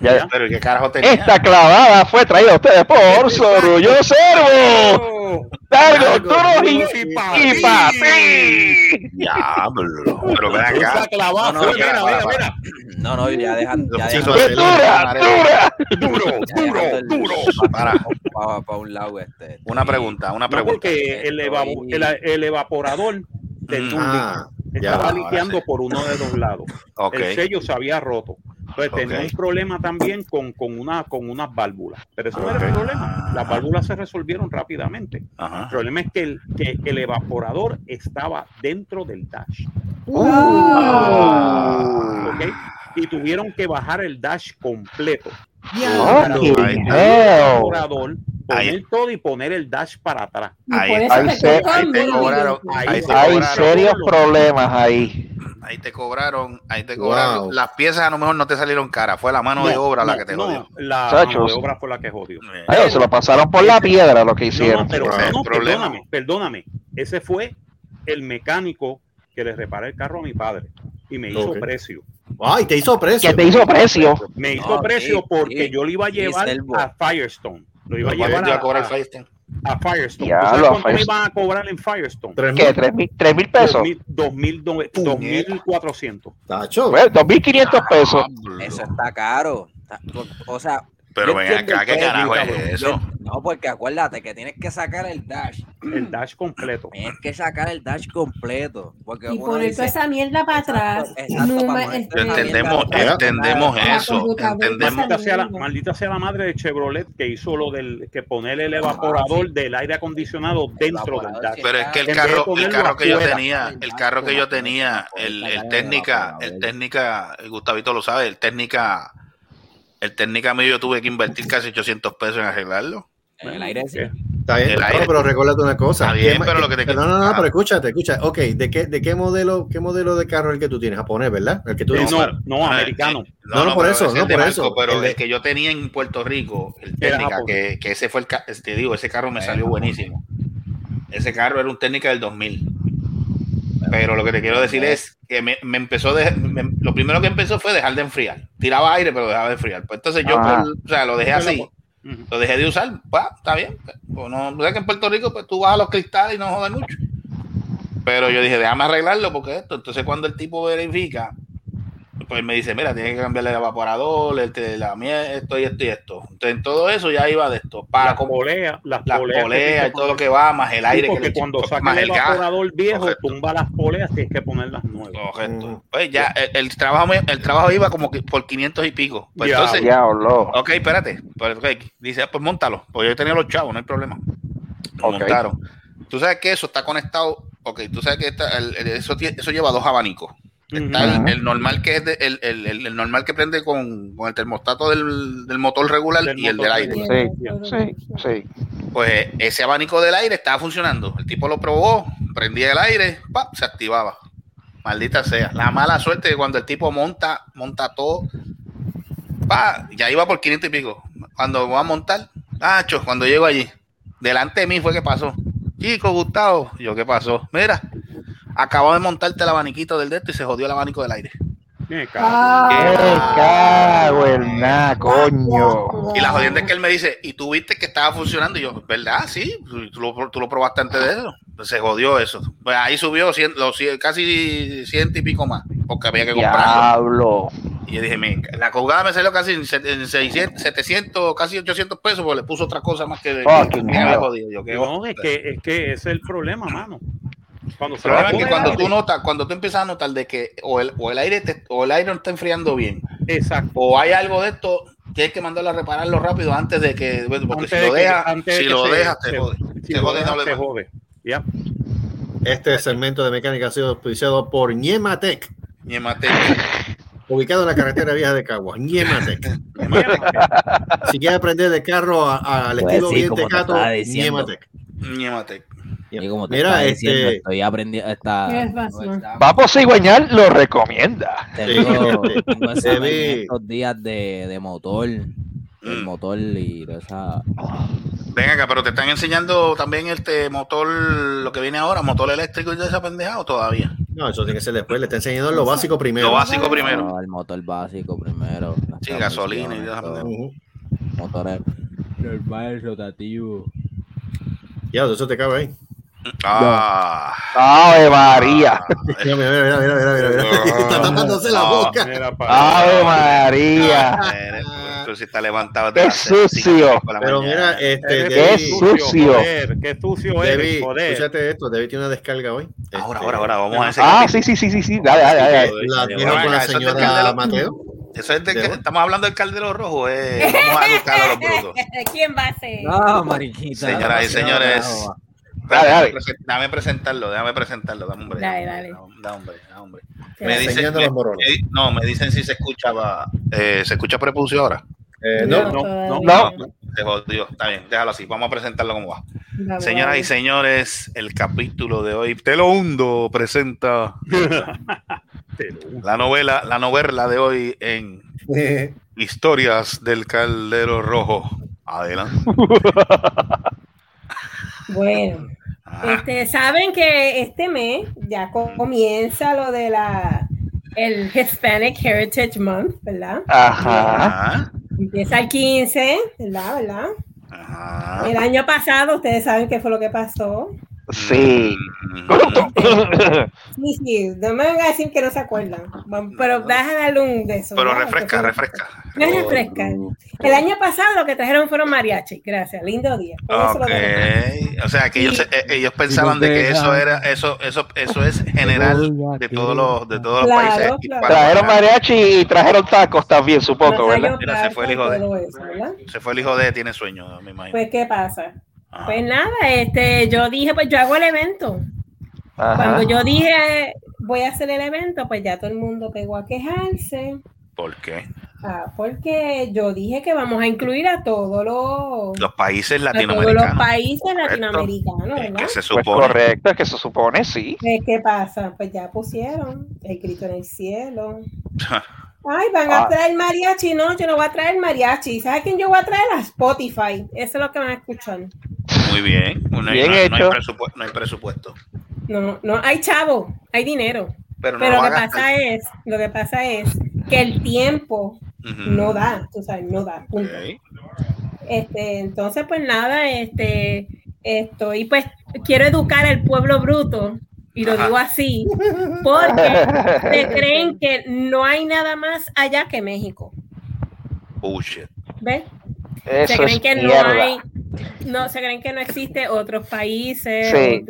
Ya- Pero ¿y qué carajo tenía? Esta clavada fue traída a ustedes por Sorullo Servo. Largo, duro y, duro y y pa' ti. Diablo. Pero ven acá. No, no, Mira, mira, mira, mira, mira. No, no, ya dejan, ya Sí, dejan. Pues, ¡Qué dura, dura! Duro, duro, duro. Para. Para, para un lado este. Una pregunta, una No, pregunta. porque el, eva- el, el evaporador del Mm. Ah, estaba liqueando sí. por uno de los lados. El sello se había roto. Entonces tenía un problema también con, con, una, con unas válvulas. Pero eso no era el problema. Las válvulas se resolvieron rápidamente. El problema es que el, que el evaporador estaba dentro del dash. Ah. ¿ok? Y tuvieron que bajar el dash completo. Para Ahí. poner todo y poner el dash para atrás. Ahí- ahí te se- costan ahí te mil cobraron, millones. ahí ahí se te Hay cobraron, serios problemas ahí. ahí te cobraron, ahí te cobraron. Wow. Las piezas a lo mejor no te salieron caras, fue la mano de No, obra la que te no, jodió. La Chachos. mano de obra fue la que jodió. Ay, se lo pasaron por la piedra lo que hicieron. no, pero Wow. no, Problema. perdóname, perdóname. Ese fue el mecánico que le reparó el carro a mi padre y me hizo precio. Ay, te hizo precio. que te hizo precio. Me hizo No, precio sí, porque sí. yo lo iba a llevar a Firestone. Lo iba a llevar a, a cobrar a- Firestone. a Firestone. Ya, ¿Tú sabes cuánto me iban a cobrar en Firestone? Tres ¿Qué? mil. ¿Tres mil, tres mil pesos? 2000, 2000, Puñeta. 2400. Tacho. Bueno, dos mil quinientos pesos. Eso está caro. O sea, Pero ven acá, ¿qué carajo es eso? No, porque acuérdate que tienes que sacar el dash. El dash completo. Tienes que sacar el dash completo. Porque Y uno poner toda esa mierda para atrás. Exacto, este, Entendemos, para atrás. entendemos La eso. Entendemos. Maldita sea, la, maldita sea la madre de Chevrolet que hizo lo del que poner el evaporador del aire acondicionado dentro del dash. Pero es que el carro, el carro que yo tenía, el carro que yo tenía, el, el técnica, el técnica, Gustavito lo sabe, el técnica, el técnica mío yo tuve que invertir casi 800 pesos en arreglarlo. En el aire sí. Está bien, El no, aire. pero recuérdate una cosa. Está bien, ¿Qué ma- pero lo que te- No, no, no, Ah. pero escúchate, escucha. Ok, ¿de qué, de qué modelo, qué modelo de carro es el que tú tienes? Japonés, ¿verdad? El que tú Eh, dices. no, no, Ah, americano. eh, No, no, por eso, no, por Marco, eso. Pero El que yo tenía en Puerto Rico, el técnica, que, que ese fue el, ca- te digo, ese carro me salió buenísimo. Ese carro era un técnica del 2000. Pero lo que te quiero decir es que me, me empezó de, me- lo primero que empezó fue dejar de enfriar. Tiraba aire, pero dejaba de enfriar. Pues entonces yo, Ah. pues, o sea, lo dejé así. Lo dejé de usar, pues, está bien. Pues no, ¿sabes que en Puerto Rico pues tú vas a los cristales y no jodas mucho. Pero yo dije, déjame arreglarlo porque esto. Entonces cuando el tipo verifica, pues me dice, mira, tienes que cambiarle el evaporador, el, la miel, esto y esto y esto. Entonces en todo eso ya iba de esto. Para Las poleas, las las poleas. y todo lo que va, más el Sí, aire porque que le cuando echo, sacas más el el gas. evaporador viejo, Correcto. tumba las poleas, tienes que ponerlas nuevas. Correcto. Mm. Pues ya el, el trabajo el trabajo iba como que por 500 y pico. Pues Diablo. entonces, Diablo. ok, espérate. Pues, ok, Dice, ah, pues montalo. Pues yo tenía los chavos, no hay problema. Lo montaron. Tú sabes que eso está conectado. Ok, tú sabes que está- el- el- eso, eso lleva dos abanicos. Está el, normal que es de- el, el- el- el normal que prende con, con el termostato del, del motor regular Del y el del aire. Sí, sí, sí. Pues ese abanico del aire estaba funcionando. El tipo lo probó, prendía el aire, ¡pap! se activaba. Maldita sea. La mala suerte que cuando el tipo monta, monta todo, pa, ya iba por 500 y pico. Cuando va a montar, cuando llego allí, delante de mí fue que pasó. Chico, Gustavo, yo, ¿qué pasó? Mira, acabo de montarte el abaniquito del dedo y se jodió el abanico del aire. Qué caro. ¡Qué Ah, cago en nada, coño! Y la jodienda es que él me dice, ¿y tú viste que estaba funcionando? Y yo, ¿verdad? Sí, tú lo, tú lo probaste antes de eso. Pues se jodió eso. Pues ahí subió cien- los casi ciento y pico más, porque había que comprarlo. Diablo. Y yo dije, "Mira, la colgada me salió casi en se- en 600, 700, casi 800 pesos, porque le puso otra cosa más que, Fucking que me había hell. jodido. Yo, ¿qué No, es que, es que ese es el problema, mano. Cuando El se problema le es que pone cuando tú aire- notas, cuando tú empiezas a notar de que o el, o el aire te- o el aire no está enfriando bien, Exacto. o hay algo de esto, tienes que mandarlo a repararlo rápido antes de que, porque Antes si de lo que- dejas, si lo se- dejas, te se- jode. Si Te lo jode, no le. Ya. Este segmento de mecánica ha sido auspiciado por Niematec. Ñemate. ubicado en la carretera vieja de Caguas, Ñematec. si quieres aprender de carro a- a- al Pues estilo sí, bien tecato, estaba diciendo. Ñematec. Ñémate. Y como te Mira, estaba diciendo, este- estoy aprendiendo esta. Vamos cigüeñal lo recomienda. Tengo, tengo estos días de, de motor, el Mm. motor y de esa. Ven acá, pero te están enseñando también este motor, lo que viene ahora, motor eléctrico y de esa pendeja o todavía. No, eso tiene que ser después. Le está enseñando lo básico primero. Lo básico primero. No, el motor básico primero. Sí, gasolina y de esa pendeja. Motores normal, rotativo. Ya, eso te cabe ahí. Ah. Ave María. Mira, mira, mira, mira, mira, mira, mira. Está tapándose la No. boca. Mira, pa- Ave María. Nene, Tú sí estás levantado. Qué sucio. Pero mira, este, Qué sucio. Qué sucio eres, joder. escúchate esto, Debbie tiene una descarga hoy. Ahora, Este, ahora, ahora, vamos a ese Ah, sí, sí, sí, sí, sí. Dale, dale, dale. La tiene con la señora. Mateo. Eso es que- ¿De dónde? estamos hablando del caldero rojo. Eh. Vamos a educar a los brutos. ¿Quién va a ser? No, mariquita. Señoras y señores, Dale, dale. Déjame presentarlo, déjame presentarlo, dame hombre. Dale, dale. Dame hombre, dame hombre. Sí. Me dicen, Enseñando me- los morones. me- no, me dicen si se escuchaba, eh, se escucha prepucio ahora. Eh, no, no, no. Se jodió, está bien, déjalo así, vamos a presentarlo como va. Vamos, Señoras y vamos. señores, el capítulo de hoy, Te lo hundo, presenta la novela, la novela de hoy en Historias del Caldero Rojo. Adelante. Bueno, Ah, este, saben que este mes ya co- comienza lo de la el Hispanic Heritage Month, ¿verdad? Ajá. ajá, Empieza el 15, ¿verdad? ¿verdad? ajá. El año pasado, ustedes saben qué fue lo que pasó. Sí. Sí, sí, no me van a decir que no se acuerdan, pero deja darle un de eso. Pero refresca, refresca. Me refresca. El año pasado lo que trajeron fueron mariachi. Gracias, lindo día. Con eso lo Ok, trajeron. o sea que ellos, eh, ellos pensaban de que eso era, eso, eso, eso es general de todos los, de todos los Claro, países. claro. Trajeron mariachi y trajeron tacos también, supongo, ¿verdad? Mira, se fue el hijo de- eso, ¿verdad? Se fue el hijo de tiene sueño, me imagino. Pues, ¿qué pasa? Ajá. Pues nada, este, yo dije, pues yo hago el evento. Ajá. Cuando yo dije, voy a hacer el evento, pues ya todo el mundo pegó a quejarse. ¿Por qué? Ah, porque yo dije que vamos a incluir a todos los, Los países a todos los latinoamericanos. países Correcto. latinoamericanos, que se Pues supone. correcto, es que se supone, sí. Pues, ¿Qué pasa? Pues ya pusieron el grito en el cielo. Ay, van Ah. a traer mariachi. No, yo no voy a traer mariachi. ¿Sabes quién yo voy a traer? A Spotify. Eso es lo que van a escuchar. Muy bien. No hay, Bien no hay- no hay hecho. presupuesto, no hay presupuesto. No, no, hay chavo, hay dinero. Pero no Pero lo lo que pasa es, lo que pasa es que el tiempo no da, tú sabes, no da. punto. Este, entonces, pues nada, este, esto, y pues quiero educar al pueblo bruto, y lo Ajá. digo así, porque se creen que no hay nada más allá que México. Bullshit. ¿Ves? Eso se creen es que no hay, no, se creen que no existe otros países, Sí.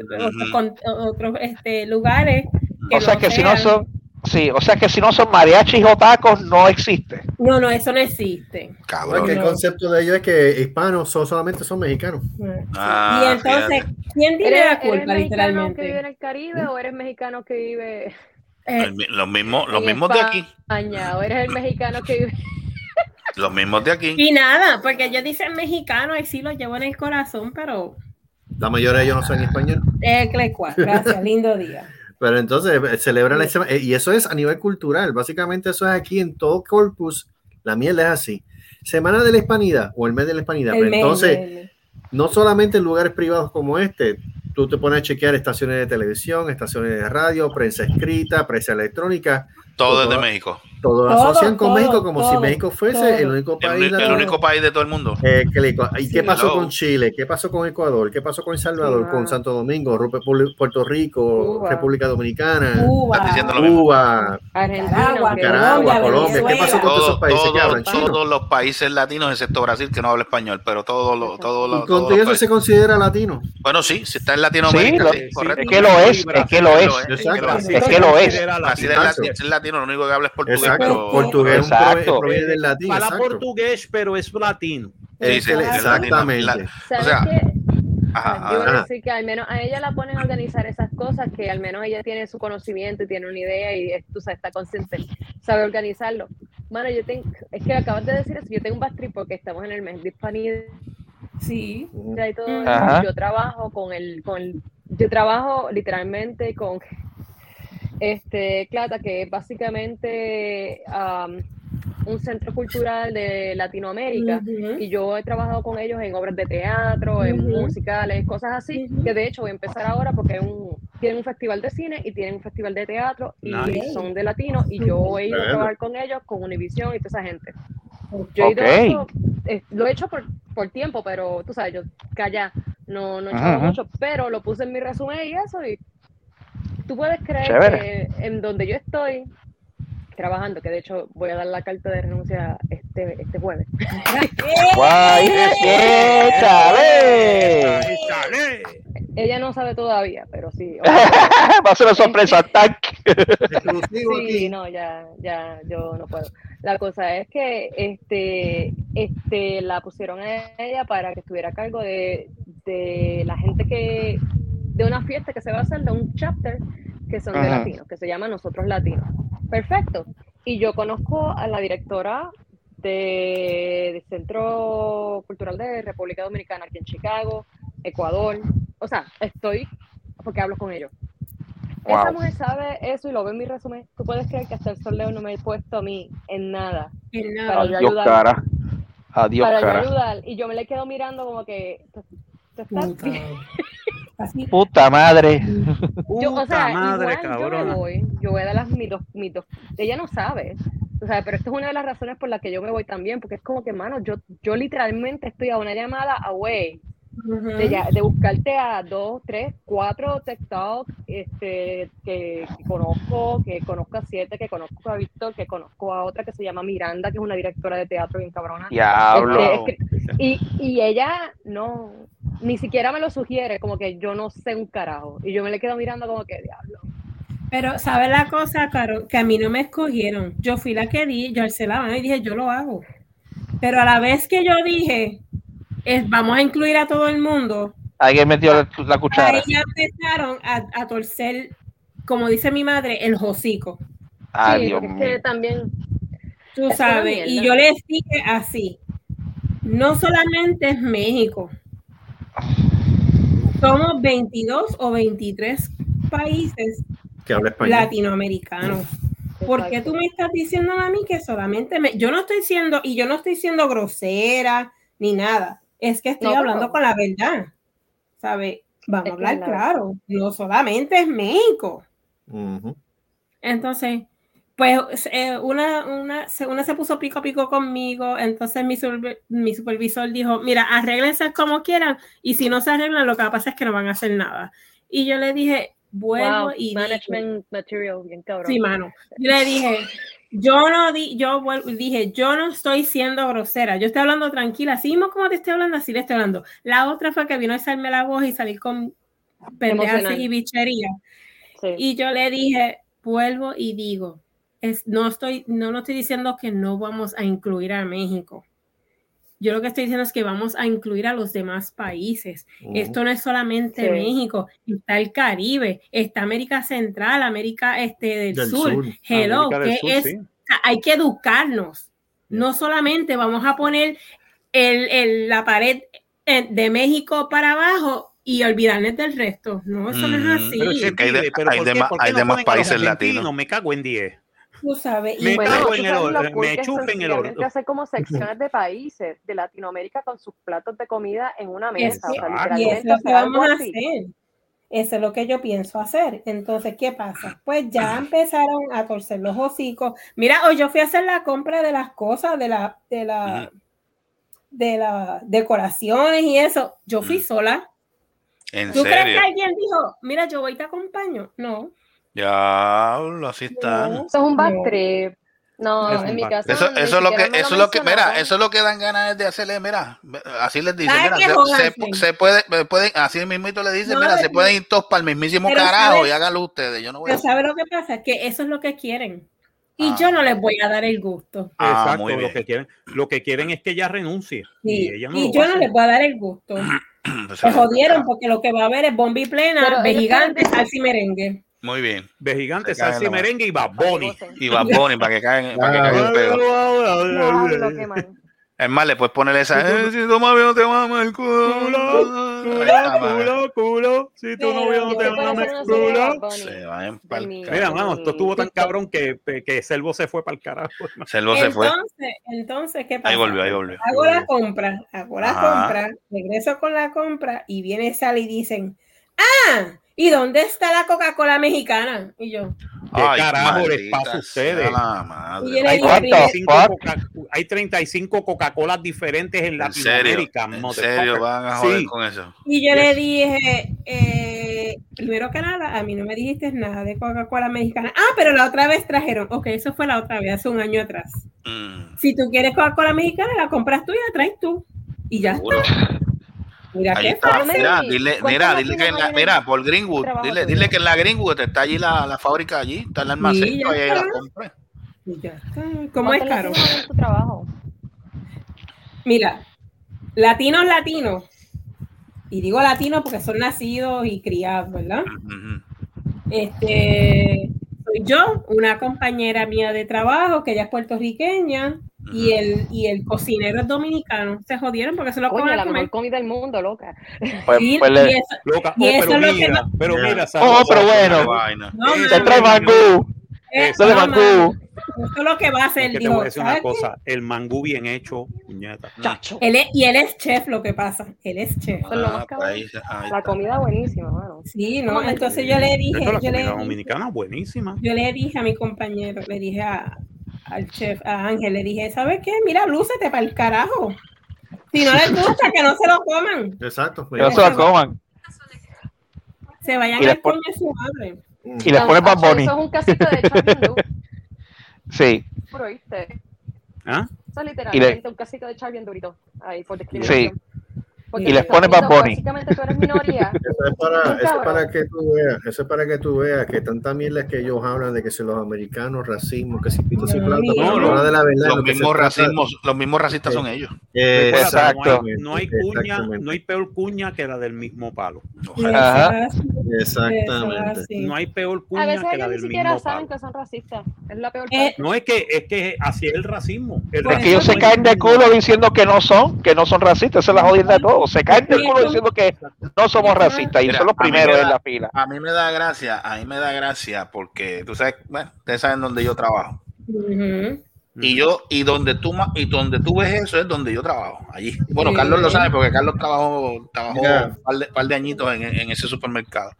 otros, este, lugares. Que O sea no que si no son, sí, o sea que si no son mariachis o tacos, no existe. No, no, eso no existe. Cabrón. Porque el No. concepto de ellos es que hispanos son, solamente son mexicanos. Ah, y entonces, ¿quién tiene ¿Eres, la eres culpa mexicano que vive literalmente? en el Caribe o eres mexicano que vive Eh, El Los mismos, los mismos de aquí. España? ¿O eres el mexicano que vive Los mismos de aquí. y nada, porque ellos dicen mexicano y sí lo llevo en el corazón, pero La mayoría de ellos no son español. eh, clecua, gracias, lindo día. Pero entonces eh, celebran la semana. Y eso es a nivel cultural. Básicamente eso es aquí en todo Corpus. La mierda es así. Semana de la Hispanidad o el mes de la Hispanidad. El Pero mes, entonces, el- no solamente en lugares privados como este, tú te pones a chequear estaciones de televisión, estaciones de radio, prensa escrita, prensa electrónica, Todo es de Todo- México. Todo, Todo, asocian con todo, México como si México fuese todo. el único país. el único país de todo el mundo. Eh, que le- ¿Y qué pasó Hello. con Chile? ¿Qué pasó con Ecuador? ¿Qué pasó con El Salvador? ¿Con. Santo Domingo? Puerto Rico? Cuba. República Dominicana? Cuba. Cuba, Argentina? Nicaragua, que- Colombia. ¿Qué pasó con todos esos Todo- países que todo- hablan chino? todos los países latinos, excepto Brasil, que no habla español, pero todos los. Todos los, Y todos con eso países. se considera latino. Bueno, sí, si está en Latinoamérica, Sí, lo- sí, correcto. Es que lo es, es que lo es. Es que lo es. Brasil es latino, lo único que habla es portugués. Exacto. pero- Portugués Exacto. prove- proviene del latín. Habla Exacto. portugués, pero es latino. Sí, sí. Exactamente. La- ¿Sabes O sea? Ajá, Yo a decir que al menos a ella la ponen a organizar esas cosas, que al menos ella tiene su conocimiento y tiene una idea y es- tú sabes, está consciente, sabe organizarlo. Mano, yo tengo, es que acabas de decir eso, yo tengo un bad trip porque estamos en el mes de hispanidad Sí. y todo. Yo trabajo con el, con el- yo trabajo literalmente con este Clata, que es básicamente am, un centro cultural de Latinoamérica. Ujú. Y yo he trabajado con ellos en obras de teatro, en Ujú. musicales, cosas así, Ujú. que de hecho voy a empezar ahora porque es un, tienen un festival de cine y tienen un festival de teatro y Nice. son de latinos y yo he ido a trabajar con ellos, con Univision y toda esa gente. Yo he ido Ok. a eso, eh, lo he hecho por, por tiempo, pero tú sabes, yo calla, no, no he ajá. mucho, pero lo puse en mi resumen y eso y tú puedes creer Chévere. que en donde yo estoy trabajando, que de hecho voy a dar la carta de renuncia este, este jueves. Guay, échale. Échale. Ella no sabe todavía, pero sí. Va a ser una sorpresa. Tac. Sí, no, ya, ya, yo no puedo. La cosa es que este, este, la pusieron a ella para que estuviera a cargo de, de la gente que, de una fiesta que se va a hacer, de un chapter que son de latinos, que se llama Nosotros Latinos. Perfecto. Y yo conozco a la directora de, del Centro Cultural de República Dominicana aquí en Chicago, Ecuador. O sea, estoy porque hablo con ellos. Esa mujer sabe eso y lo ve en mi resumen. Tú puedes creer que hasta el sol hoy no me he puesto a mí en nada En nada. para Adiós, ayudar. cara. Adiós, para yo cara. ayudar. Y yo me le quedo mirando como que. ¿tú- estás bien? Así. Puta madre. Yo, o sea, Puta madre, igual yo me voy, yo voy a dar las mis dos, mis dos- ella no sabe, o sea, pero esto es una de las razones por las que yo me voy también, porque es como que, mano, yo, yo literalmente estoy a una llamada away de, ya- de buscarte a dos, tres, cuatro TikTok este, que, que conozco, que conozco a siete, que conozco a Víctor, que conozco a otra que se llama Miranda, que es una directora de teatro bien cabrona. Diablo. Este, es que- y, y ella no, ni siquiera me lo sugiere, como que yo no sé un carajo. Y yo me le quedo mirando como que diablo. Pero, ¿sabes la cosa, Caro? Que a mí no me escogieron. Yo fui la que di, yo alcé la mano y dije, yo lo hago. Pero a la vez que yo dije, es, vamos a incluir a todo el mundo, Alguien metió la, la cuchara. ahí ya empezaron a, a torcer, como dice mi madre, el hocico. Ay, sí, Dios porque es que mío. también, Tú sabes. Y yo les dije así, no solamente es México, somos 22 o 23 países Que habla español. latinoamericanos. ¿Por qué tú me estás diciendo a mí que solamente me... Yo no estoy siendo, y yo no estoy siendo grosera ni nada, es que estoy No, hablando con la verdad, ¿sabe? Vamos Es a hablar la- claro, no solamente es México. Entonces, pues eh, una, una, se, una se puso pico a pico conmigo, entonces mi, supervi- mi supervisor dijo, mira, arréglense como quieran y si no se arreglan, lo que va a pasar es que no van a hacer nada. Y yo le dije, vuelvo Wow, y management material, bien cabrón. Sí, mano. Yo le dije, yo no di, yo dije, yo no estoy siendo grosera, yo estoy hablando tranquila, así mismo como te estoy hablando, así le estoy hablando. La otra fue que vino a hacerme la voz y salir con pendejas y bichería. Sí. Y yo le dije, vuelvo y digo, es, no estoy, no, no estoy diciendo que no vamos a incluir a México. Yo lo que estoy diciendo es que vamos a incluir a los demás países. Ujú. Esto no es solamente Sí. México, está el Caribe, está América Central, América este, del, Del Sur. sur. Hello, que Sur, es, sí. hay que educarnos. No solamente vamos a poner el, el- la pared eh, de México para abajo y olvidarnos del resto. No, eso no Mm, es así. Pero, Sí, hay de- pero hay ¿por de qué- ma- por qué hay no de más ponen a los países latinos. Me cago en 10. Tú sabes. Me Bueno, cago en el lo me chupen el hacer como secciones de países de Latinoamérica con sus platos de comida en una Es mesa. O sea, que- Exacto. y eso es lo que vamos a así. hacer. Eso es lo que yo pienso hacer. Entonces, ¿qué pasa? Pues ya empezaron a torcer los hocicos. Mira, hoy yo fui a hacer la compra de las cosas, de la, de la, de las decoraciones y eso. Yo fui Mm. sola. En ¿Tú crees que serio. alguien dijo, mira, yo voy y te acompaño? No. Diablo, así está. No. Eso es un bad No. trip. No, Es un en mi casa. Eso, eso es lo que, eso es lo que, mira, eso es lo que dan ganas de hacerle, mira, así les dicen, ¿Sabes mira, se, se- se puede, pueden, así mismito le dicen, No, mira, se pueden ir todos para el mismísimo carajo y háganlo ustedes, yo no voy a Pero ¿sabes lo que pasa? Que eso es lo que quieren. Y Ah. yo no les voy a dar el gusto. Ah, Exacto, muy lo que quieren, lo que quieren es que ella renuncie. Sí, Y ella no y lo yo no les voy a dar el gusto. Se jodieron porque lo que va a haber es bomba y plena, de ellos gigante, saben- salsa y merengue. Muy bien. De gigante, salsa y merengue y Bad Bunny. Y Bad Bunny para que caigan, para que caigan pedo. Es más, le puedes poner esa. Eh, si tu novio no te mama el culo. Madre. Culo, culo, si tu novio no te mama el culo. Se va mi- Mira, mano, esto estuvo tan cabrón que, que Selvo se fue para el carajo. Selvo se fue. Entonces, entonces, ¿qué pasa? Ahí volvió, ahí volvió. Hago la compra, hago la Ajá. compra, regreso con la compra y viene Sally y dicen, ah, ¿y dónde está la Coca-Cola mexicana? Y yo, ¿Qué carajo les pasa a ustedes? Hay digo, What the 35, fuck? Coca- hay 35 Coca-Colas diferentes en En serio, Latinoamérica. en serio van a joder Sí. con eso. y yo le dije, eh, primero que nada, a mí no me dijiste nada de Coca-Cola mexicana. Ah, pero la otra vez trajeron, ok, eso fue la otra vez, hace un año atrás. Mm, Si tú quieres Coca-Cola mexicana, la compras tú y la traes tú. Y ya seguro. está. Mira Ahí qué está. fácil. Mira, dile, ¿cuántos mira, dile que en la, mira, por Greenwood, dile, dile que en la Greenwood está allí la, la fábrica allí, está el almacén, ya ahí la compré. Y. ¿Cómo es ¿Cuántos caro? tu trabajo? Mira, latinos, latinos. Y digo latinos porque son nacidos y criados, ¿verdad? Este, soy yo, una compañera mía de trabajo, que ella es puertorriqueña, y el, y el cocinero es dominicano. Se jodieron porque se lo comen la comer. mejor comida del mundo, loca. Pues, Y- pues y le- eso- Loca, Y oh, eso pero es lo que mira, va- pero Ya. mira, Oh, pero Sandra, bueno. Vaina. no, Se trae mangú. eh, de no, Esto es lo que va a hacer. Es que te dijo, voy a decir una ¿sabes qué? cosa, el mangú bien hecho, puñeta. Chacho. Él es- y él es chef, lo que pasa. Él es chef. Eso es lo más Ah, ahí, ahí La comida buenísima, mano. Sí, ¿no? Entonces yo le dije, Esto, la yo le comida dije, dominicana buenísima. yo le dije a mi compañero, le dije a, al chef, a Ángel, le dije, ¿sabes qué? Mira, lúcete para el carajo. Si no les gusta, que no se lo coman. Exacto. Que no se lo coman. Se vayan Y al coño de su madre. Y les ponen Bad Bunny. Eso es un casito de Charlie Sí. Duro, ¿viste? ¿Ah? Eso es literalmente le- un casito de Charlie bien durito. Ahí, por discriminación. Porque Y les pone Bad Bunny. Básicamente tú eres minoría. Eso es, para, eso es para que tú veas, eso es para que tú veas que tanta mierda que ellos hablan de que si los americanos, racismo, que si No, a de la verdad, Los lo que mismos racismos, los mismos racistas son ellos. Eh, Recuerda, Exacto. No hay, no hay cuña, no hay peor cuña que la del mismo palo. Ojalá. Es Exactamente. es. No hay peor A cuña veces que la ellos ni del siquiera mismo saben palo. que son racistas. Es la peor Eh. No es que es que así es el racismo. El Pues Es que ellos se es caen de culo diciendo que no son, que no son racistas. Esa es la jodida de todo. Se caen de culo diciendo que no somos racistas y Mira, son los primeros da- en la fila. A mí me da gracia, a mí me da gracia porque tú sabes, bueno, ustedes saben dónde yo trabajo. Y yo, y donde tú ma- y donde tú ves eso es donde yo trabajo, allí. Bueno, Sí. Carlos lo sabe porque Carlos trabajó, trabajó un par de, par de añitos en, en ese supermercado.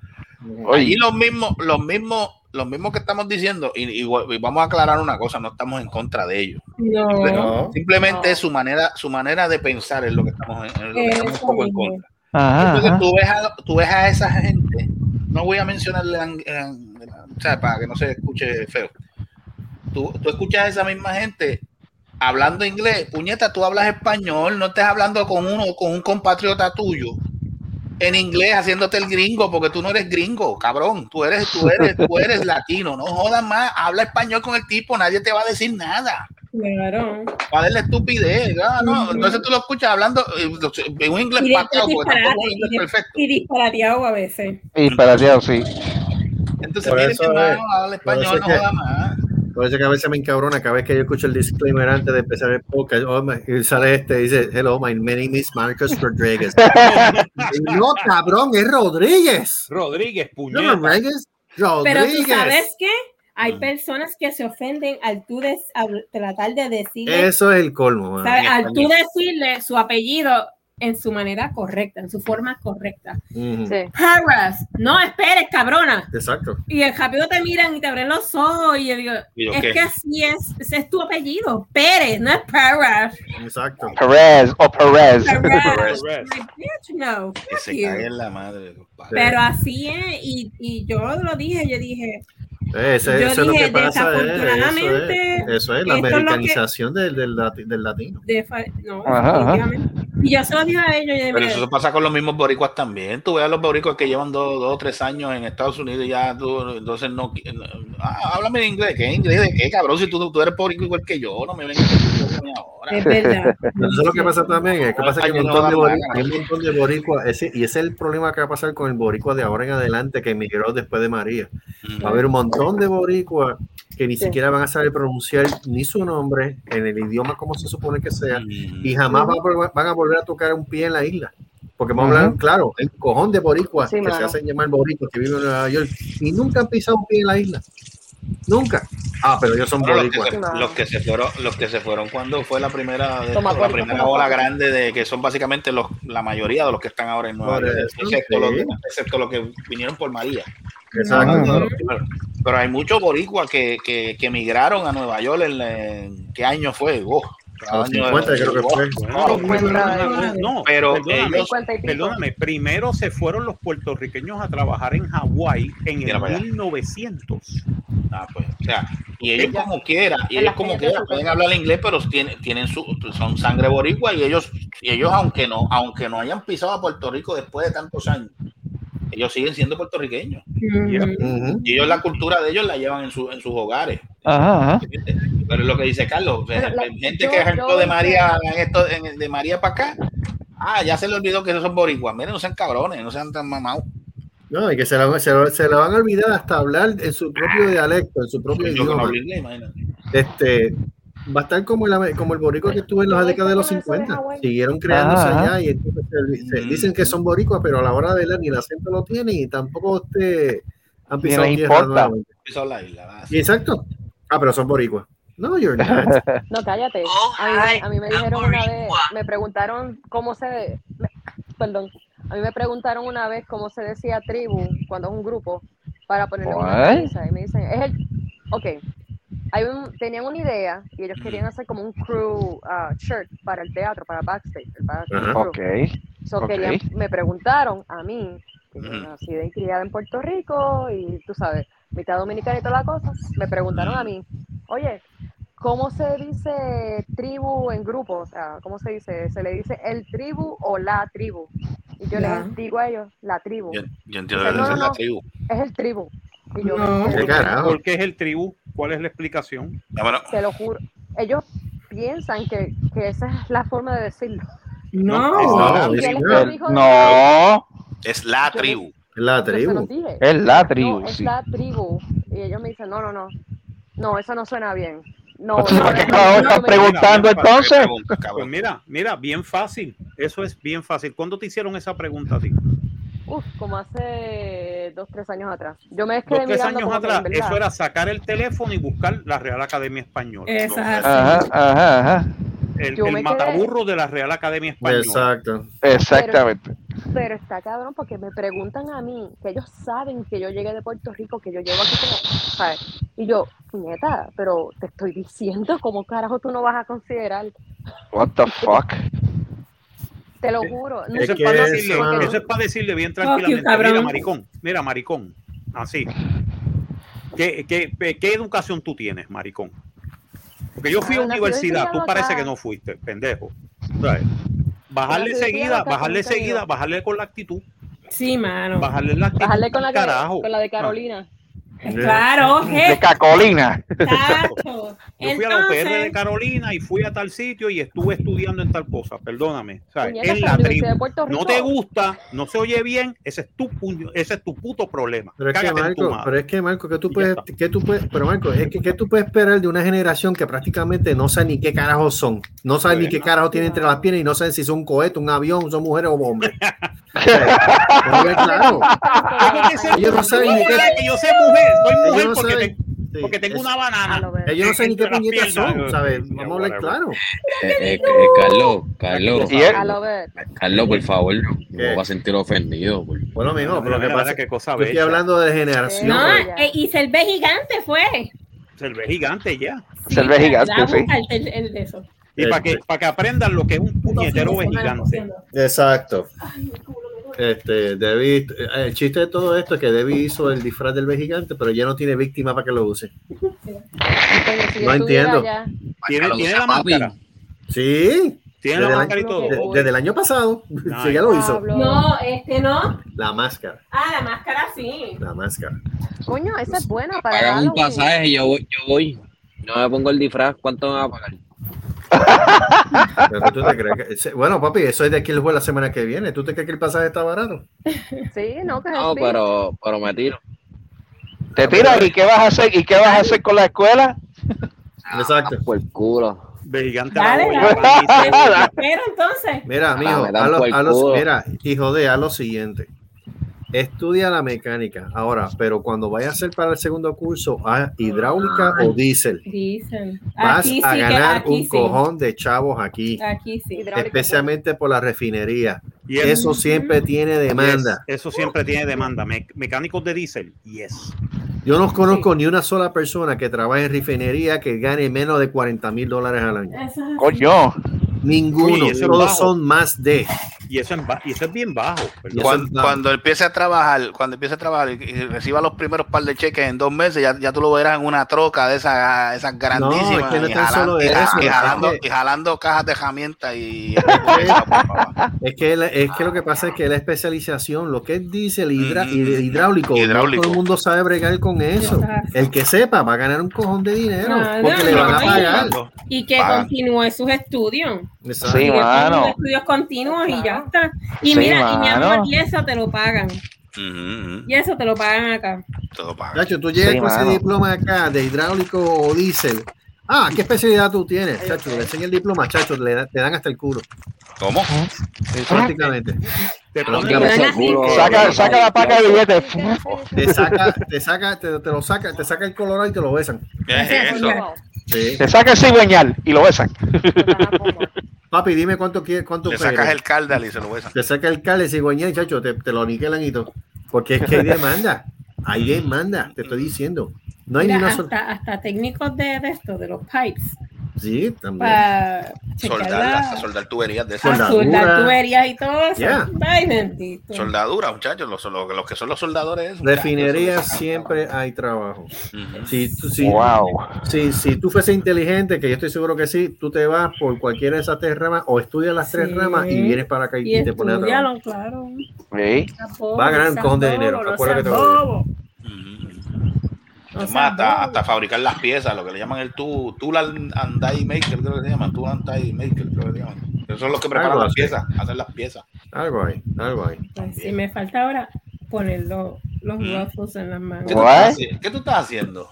Oye. Allí los mismos, los mismos, los mismos que estamos diciendo, y, y- y vamos a aclarar una cosa, no estamos en contra de ellos. No. Simplemente No. es su manera, su manera de pensar es lo que estamos, en, lo que estamos un poco en contra. Ajá, Entonces ajá. tú ves, a, tú ves a esa gente, no voy a mencionarle, en- en- o sea, para que no se escuche feo. Tú, tú escuchas a esa misma gente hablando inglés, puñeta, tú hablas español, no estés hablando con uno, con un compatriota tuyo en inglés haciéndote el gringo, porque tú no eres gringo, cabrón, tú eres, tú eres, tú eres latino, no jodas más, habla español con el tipo, nadie te va a decir nada. Claro. ¿Cuál es la estupidez? Ah, no, Ujú. Entonces tú lo escuchas hablando eh, en un inglés pateado, porque tampoco es inglés perfecto. Y disparateado a veces. Y para allá, sí. Entonces, Por mire, eso mi hermano, es- habla por eso español, es no que- joda más. Por eso que a veces me encabrona cada vez que yo escucho el disclaimer antes de empezar el podcast. oh, my- y sale este y dice, hello, my name is Marcus Rodriguez. no, cabrón, es Rodríguez. Rodríguez, puñeta. Rodríguez. Pero tú sabes qué? Hay Mm. personas que se ofenden al tú des- al tratar de decirle, Eso es el colmo. al tú decirle su apellido en su manera correcta, en su forma correcta. Ujú. Sí. Paras, no esperes, cabrona. Exacto. Y el rápido te miran y te abren los ojos y yo digo, ¿Y yo es qué? que así es, ese es tu apellido, Pérez, no es Paras. Exacto. Perez o Perez. Perez. Like, bitch, no, Que fuck se you. cague en la madre. compadre. Pero así es, y, y yo lo dije, yo dije, Ese- Yo eso es lo que pasa. eh, Eso desafortunadamente, es, eso es la que- americanización del, del, lati- del latino. De no, Ajá, ajá. definitivamente. Y yo se lo dije a ellos. Pero mira, eso pasa con los mismos boricuas también. Tú ves a los boricuas que llevan dos, dos o tres años en Estados Unidos y ya tú, entonces no. Ah, háblame en inglés. ¿Qué inglés? ¿De qué, cabrón? Si tú, tú eres boricua igual que yo, no me vengas ahora. Es verdad. Eso es lo que pasa también, es que pasa que hay un montón de boricuas, no, hay un montón de boricuas, ese- y ese es el problema que va a pasar con el boricua de ahora en adelante que emigró después de María. Va a haber un montón de boricuas que ni Sí. siquiera van a saber pronunciar ni su nombre en el idioma como se supone que sea, y jamás van a volver, van a volver a tocar un pie en la isla. Porque vamos a hablar, claro, un cojón de boricuas Sí, que se hacen llamar boricuas que viven en Nueva York y nunca han pisado un pie en la isla. Nunca. Ah, pero ellos son Bueno, los, que boricuas. se, los que se fueron, los que se fueron cuando fue la primera, de- Toma la puerta, primera toma ola grande de que son básicamente los, la mayoría de los que están ahora en Nueva York, excepto, los, sí. excepto los que vinieron por María. Exacto. Pero, pero hay muchos boricuas que, que, que emigraron a Nueva York en, en- ¿qué año fue? Oh, cada Los año- 50 creo que fue. Bueno, Cincuenta. perdóname, no, Pero perdóname, ellos- 50 y pico. perdóname, primero se fueron los puertorriqueños a trabajar en Hawái en Mira el para allá. 1900. Ah, pues, o sea, y ellos Ya. como quiera, y ellos como quiera de pueden hablar inglés, pero tienen, tienen su, son sangre boricua y ellos, y ellos aunque no, aunque no hayan pisado a Puerto Rico después de tantos años, ellos siguen siendo puertorriqueños. mm. Y ellos la cultura de ellos la llevan en, su, en sus hogares. Ajá, ajá. Pero es lo que dice Carlos, la- gente yo- que arrancó yo- de María en esto, en- de María para acá, ah, ya se le olvidó que esos son boricuas. Miren, no sean cabrones, no sean tan mamados. No, y que se la, se, la- se la van a olvidar hasta hablar en su propio dialecto, en su propio Yo que no idioma. imagínate. Este, va a estar como el, como el boricua que estuvo en las ¿No décadas de los viste con eso de 50. Hawái? Siguieron creándose Ajá. allá y entonces se, se Mm. dicen que son boricuas, pero a la hora de leer ni el acento lo tienen y tampoco este, han Ni pisado les tierra importa. nuevamente. Pisó la isla. exacto. Ah, pero son boricuas. No, you're not. No, cállate. Oh, A mí, hi, a mí me dijeron una vez, me preguntaron cómo se, me- perdón, a mí me preguntaron una vez cómo se decía tribu cuando es un grupo para ponerle una camisa y me dicen, es el, ok, hay un, tenían una idea y ellos querían hacer como un crew ah, shirt para el teatro, para backstage, el backstage. So, querían- me preguntaron a mí, que yo Ujú. nací y criada en Puerto Rico y tú sabes, mitad dominicana y toda la cosa, me preguntaron a mí, oye, ¿cómo se dice tribu en grupo? O sea, ¿cómo se dice? ¿Se le dice el tribu o la tribu? Y yo les digo a ellos, la tribu, Yo, yo entiendo que no, es la no. tribu. es el tribu. Y yo, No. "¿Qué? ¿Por qué es el tribu? ¿Cuál es la explicación? Ah, bueno, te lo juro, ellos piensan que, que esa es la forma de decirlo. No. No, es No, es la tribu. la yo se tribu. es la tribu, No, es la tribu. Y ellos me dicen, no, no, no. No, eso no suena bien. No, Entonces, no, ¿para qué no, estás preguntando mira, entonces? Pregunta, Pues mira, mira, bien fácil. Eso es bien fácil. ¿Cuándo te hicieron esa pregunta a ti? Uf, como hace dos, tres años atrás. Yo me Dos, quedé tres mirando años que, atrás, eso era sacar el teléfono y buscar la Real Academia Española. Es Ajá, ajá, ajá. El, quedé- mataburro de la Real Academia Española. Exacto. Exactamente. Pero está cabrón porque me preguntan a mí, que ellos saben que yo llegué de Puerto Rico, que yo llevo aquí como, ¿sabes? Y yo, nieta, pero te estoy diciendo, ¿cómo carajo tú no vas a considerar? What the fuck? Te lo juro. no Eso Es para decirle, eso es para decirle bien tranquilamente. mira, maricón, mira, maricón. Así. ¿Qué, qué, qué educación tú tienes, maricón? Porque yo fui a Ah, universidad, tú parece acá. que no fuiste, pendejo. ¿Sabes? Bajarle seguida, bajarle seguida, bajarle con la actitud, Sí, mano. bajarle la actitud. Bajarle con la, carajo. con la de Carolina. Claro, De ¿qué? Cacolina. Yo fui a la UPR de Carolina y fui a tal sitio y estuve estudiando en tal cosa, perdóname. ¿sabes? Puñeta, Es la tribu. de No te gusta, no se oye bien, ese es tu puño, ese es tu puto problema. Pero es que Cágate en tu Marco, madre. pero es que Marco, que tú Y ya puedes, está. que tú puedes, pero Marco, es que, ¿qué tú puedes esperar de una generación que prácticamente no sabe ni qué carajos son, no sabe ni Bueno. qué carajo tienen entre las piernas y no saben si son un cohete, un avión, son mujeres o hombres. Pero es claro, Tengo que ser Ellos no saben ni qué- que yo sé mujer, soy mujer no porque, saben, te- sí, porque tengo es- una banana. ellos no saben ni qué puñetas son. ¿sabes? Vamos a hablar claro. Eh, eh, eh, Carlos, Carlos, Y él- A lo ver. Carlos, por favor, no va a sentir ofendido. por- Bueno, mijo, pero lo que pasa mira qué cosa yo estoy hablando de generación. no, eh, y Selve Gigante fue. Se ve gigante ya. Selve Gigante, sí. El, el- el de eso. Y para que, para que aprendan lo que es un puñetero gigante. Exacto. Ay, mi culo me Este, Debbie, el chiste de todo esto es que Debbie hizo el disfraz del gigante, pero ya no tiene víctima para que lo use. Si No entiendo. ¿Tiene, la máscara? Sí, ¿Tiene Desde la el máscara y todo? de- desde el año pasado. Sí, ya lo hizo. No, este no. La máscara, Ah, la máscara sí. la máscara. Coño, esa es buena para Pagan un pasaje y yo voy, yo voy. No me pongo el disfraz, ¿cuánto me va a pagar? Pero tú te crees que- ese- bueno, papi, eso es de aquí el jueves la semana que viene. ¿Tú te crees que el pasaje está barato? Sí, no, que pero, pero me tiro. Te tiras y qué vas a hacer y qué vas a hacer con la escuela. Exacto. Por el culo. De gigante Dale, a la dale. Pero entonces. Mira, Ah, mijo, dan haz lo- haz lo- mira, hijo de, haz lo siguiente. Estudia la mecánica. Ahora, pero cuando vayas a hacer para el segundo curso, haz hidráulica o diésel. Vas Aquí a sí ganar aquí un sí. cojón de chavos aquí, Aquí sí. Hidráulica, especialmente por la refinería. Y es- Eso siempre tiene demanda. Yes, eso siempre tiene demanda. Me- mecánicos de diésel, yes. Yo no conozco ni una sola persona que trabaje en refinería que gane menos de 40 mil dólares al año. Coño. Ninguno, es todos bajo. son más de. Y eso y eso es bien bajo. Cuando, es cuando empiece a trabajar, cuando empiece a trabajar y, y reciba los primeros par de cheques en dos meses, ya, ya tú lo verás en una troca de esas, esas grandísimas. es que no y, tan solo y- eso, y es jalando, que- y jalando cajas de herramientas y. Es que, él- es que lo que pasa es que la especialización, lo que es diésel hidra- Mm, hidráulico, hidráulico. no todo el mundo sabe bregar con eso. El que sepa va a ganar un cojón de dinero No, porque no, le van a pagar. Y que Pagan. continúe sus estudios. Exacto. Sí, mano. estudios continuos y ya está. Y Sí, mira, y mi mano. amor, y eso te lo pagan. Y eso te lo pagan acá. Todo paga. Chacho, tú llegas Sí, con ese mano. diploma acá de hidráulico o diésel. Ah, ¿qué especialidad tú tienes? Chacho, le enseña el diploma, chacho, le da- te dan hasta el culo. ¿Cómo? eh, prácticamente. Te Saca-. Saca, saca la paca de billetes. Te saca, te saca, te, te lo saca, te saca el colorado y te lo besan. ¿Qué es eso? Sí. Te saca el cigüeñal y lo besan. Papi, dime cuánto quieres, cuánto Le sacas el cardal y se lo besan. Te saca el cale cigüeñal, chacho, te, te lo aniquilan y todo. Porque es que hay demanda. Hay demanda, te estoy diciendo. No hay Mira, ni una sola. hasta, hasta técnicos de, de esto, de los pipes. Sí, también. Soldar, soldar tuberías de esas. Soldadura. soldar tuberías y todo eso. Yeah. Ay, bendito. Soldadura, muchachos, los, los, los que son los soldadores. esos, Refinería muchachos, siempre hay trabajo. Si, tú- si, Wow. si, si tú fueses inteligente, que yo estoy seguro que sí, tú te vas por cualquiera de esas tres ramas o estudias las tres ramas y vienes para acá y, Y te pones a trabajar. claro. Sí. Va a ganar un cojón de dinero, acuérdate que te No Es seas más, hasta, hasta fabricar las piezas, lo que le llaman el tool, tool and die maker, creo que se llaman, tool and die maker, creo que se llaman. Esos son los que preparan Algo las así. piezas, hacen las piezas. Algo ahí, algo ahí. Pues si me falta ahora poner los, los Mm. ruffles en las ¿Qué manos. tú, What? estás, qué tú estás haciendo?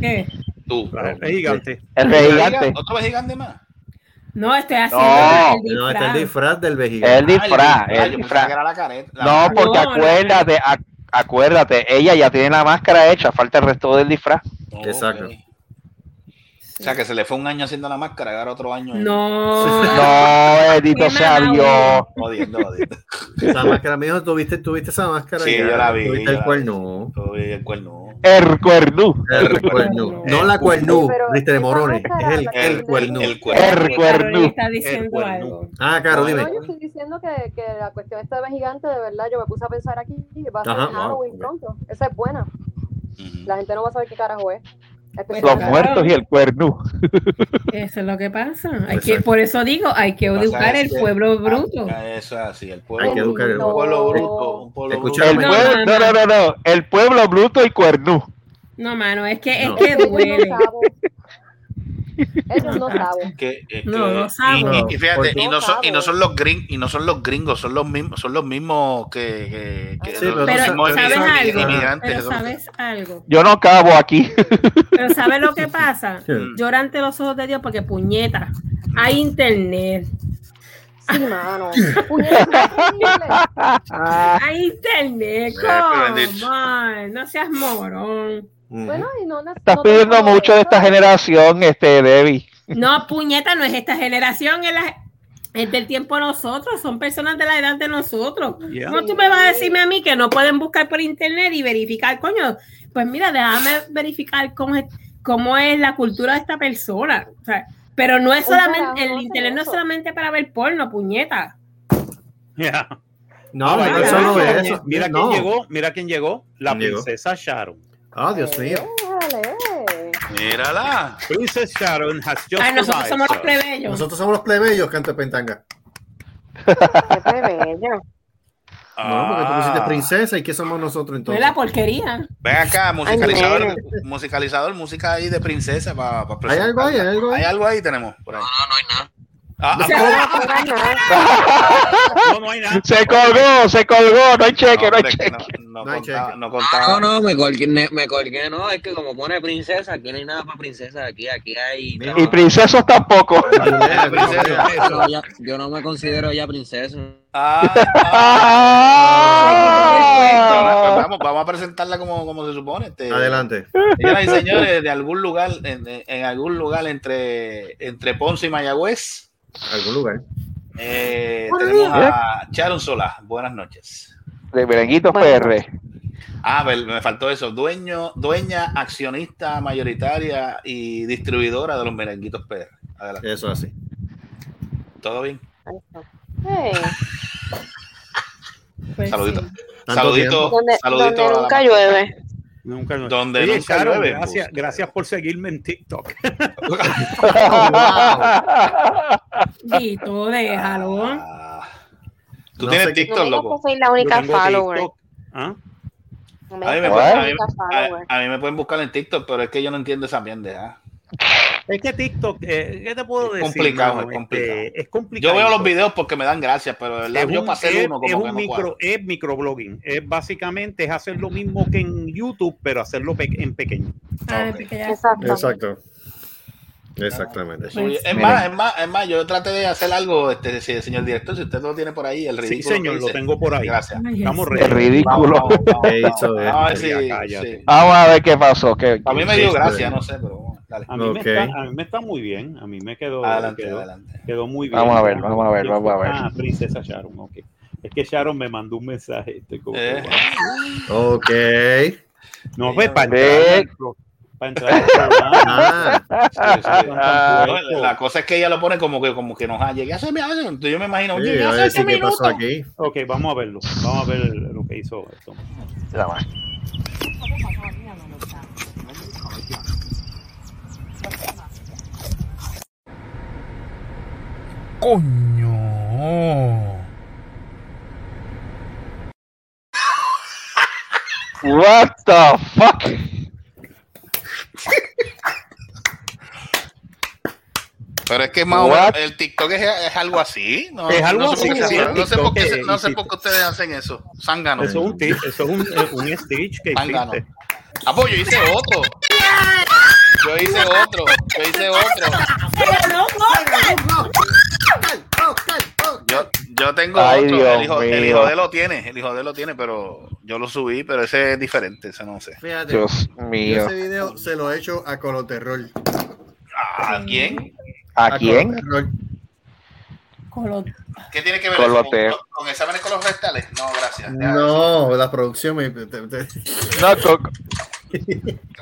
¿Qué? Tú. Es gigante. El de gigante. ¿Otro vez gigante más? No, estoy haciendo No, el No, este es el disfraz. disfraz del El vejigante. disfraz, Ah, el disfraz. que era la careta. la No, porque No, no. acuérdate, ac- acuérdate, ella ya tiene la máscara hecha, falta el resto del disfraz. Exacto. O sea, que se le fue un año haciendo la máscara y ahora otro año. No. No, mala Dios. Jodiendo, jodiendo. Esa máscara, mijo, ¿tuviste, tuviste esa máscara? Sí, ya? yo la vi, ¿Tuviste el cuerno? Oye, el cuerno. El cuernú. El cuerno. No la cuernú, Morones. Es el, el cuerno. El cuernú. está diciendo cuerno. algo. Ah, Caro, dime. No, yo estoy diciendo que, que la cuestión esta de gigante, de verdad, yo me puse a pensar aquí y va a ser Ajá, Halloween wow, pronto. Esa es buena. La gente no va a saber qué carajo es. Los Especialmente- muertos y el cuernú. Eso es lo que pasa. Hay que, por eso digo, hay que educar es el que- pueblo bruto. Eso es así, el Hay pueblo. que educar el Un pueblo bruto, un pueblo bruto. El No, pueblo, no, no, no, no. El pueblo bruto y cuernú. No, mano, es que, es No. que Ellos duele. No saben. Ellos no saben. Que, es No, que- no y- sabo. y, y fíjate, Porque- y no, son, y no No son los gringos, y no son los gringos, son los mismos, son los mismos que, que, que Sí, los pero Pero, mismos ¿sabes algo? inmigrantes, Pero eso- ¿sabes algo? Yo no cabo aquí. Pero ¿sabes lo que pasa? Sí. Llora ante los ojos de Dios porque puñeta. Hay internet. Sí, mano. Hay internet. Eh, bendito. Come on, No seas morón. Bueno, y no, no Estás no pidiendo mucho de esta generación, este, Debbie. No, puñeta, no es esta generación, es, la- es del tiempo de nosotros, son personas de la edad de nosotros. Yeah. ¿Cómo tú me vas a decirme a mí que no pueden buscar por internet y verificar, coño? Pues mira, déjame verificar cómo es, cómo es la cultura de esta persona. O sea, pero no es solamente, el internet no es solamente para ver porno, puñeta. Yeah. No, Ah, eso no mira es quién- eso. Mira no. quién llegó, mira quién llegó, la princesa Sharon. Ah, Dios mío. Dale. Mírala. Princess Sharon has just Ay, nosotros arrived, somos los plebeyos. Nosotros somos los plebeyos, canto de pentanga. Qué bella. No, porque tú pusiste Ah. princesa y ¿qué somos nosotros No es entonces? la porquería. Ven acá, musicalizador, musicalizador, música ahí de princesa para ¿Hay algo ahí? ¿Hay algo ahí? Hay algo ahí tenemos. Por ahí. No, no hay nada. Ah, No pongas nada. No, no hay nada. Se colgó, se colgó, no hay cheque, no hay cheque. no, no hay contaba, cheque. no contaba. No, no, me colgué, me colgué, no, es que como pone princesa, aquí no hay nada para princesa, aquí, aquí hay... Y princesos tampoco. Yo, ya- yo no me considero ya princesa. Ah, ah. Ah. vamos, vamos a presentarla como, como se supone. Este, Adelante. Señoras y señores, de algún lugar, en, en algún lugar entre, entre Ponce y Mayagüez, Algún lugar. eh, tenemos a Sharon Solá. Buenas noches. De Merenguitos Bueno. PR. Ah, me, me faltó eso. Dueño, dueña, accionista mayoritaria y distribuidora de los merenguitos PR. Adelante. Eso así. ¿Todo bien? Hey, Pues Saludito. sí. Saludito, donde, saludito donde nunca llueve. Nunca, no. Donde Oye, nunca Sharon, llueve, gracias, pues. gracias por seguirme en TikTok. Dito, déjalo. Ah. Tú No tienes TikTok, No loco. soy la Yo única follower. ¿Ah? No A mí, me pueden, soy a, la mí, única follower. a- a mí me pueden buscar en TikTok, pero es que yo no entiendo esa mierda. Es que TikTok, eh, ¿qué te puedo Es decir? complicado, es complicado. Este, es complicado. Yo veo los videos porque me dan gracias, pero de verdad, Es yo un, pasé es- uno es como un que no micro, es microblogging. Es básicamente es hacer lo mismo que en YouTube, pero hacerlo pe- en pequeño. Ay, Ok. porque ya- Exacto. Exacto. Exactamente. Subí- Es más, es más, es más, yo traté de hacer algo, este, señor director, si usted lo tiene por ahí, el Sí, ridículo. señor, que lo tengo por ahí. Gracias. Ay, Estamos ready. Es ridículo. Vamos, vamos, vamos, ¿Qué vamos. hizo de Vamos a ver sí. Vamos a qué pasó. qué- A mí me dio Este- gracia, no sé, pero dale. A mí, me está, a mí me está muy bien. A mí me quedó, Adelante, quedó, adelante. quedó muy bien. Vamos a ver, vamos a ver, ¿Quién vamos a ver. Ah, Princesa Sharon, ok. Es que Sharon me mandó un mensaje. Estoy como Eh. Ok. No, pues para Ve. entrar, para entrar programa. Ah, Sí, sí. No, la- cosa es que ella lo pone como que como que nos hace entonces yo me imagino, sí, llegué hace minutos. aquí. Ok, vamos a verlo. Vamos a ver lo que hizo esto. Ya va. Coño. What the fuck? Pero es que más o menos el TikTok es, es algo así, no, Es algo no sé así, por qué- sí, no sé por qué, TikTok, no sé por qué ustedes hacen eso, zángano. Eso es un, eso es un, eh, un Stitch que Zángano. hiciste. Ah, pues yo hice otro. Yo hice otro, yo hice otro. Pero no, no, Yo, yo tengo Ay, otro, Dios el hijo, el mío. hijo de él lo tiene, el hijo de él lo tiene, pero yo lo subí, pero ese es diferente, ese no sé. Fíjate. Dios Yo mío. ese video se lo he hecho a Coloterror. ¿A quién? ¿A quién? ¿Qué tiene que ver Con ¿Con, con exámenes con los rectales? No, gracias. No, la producción me. te- te- te- No, con,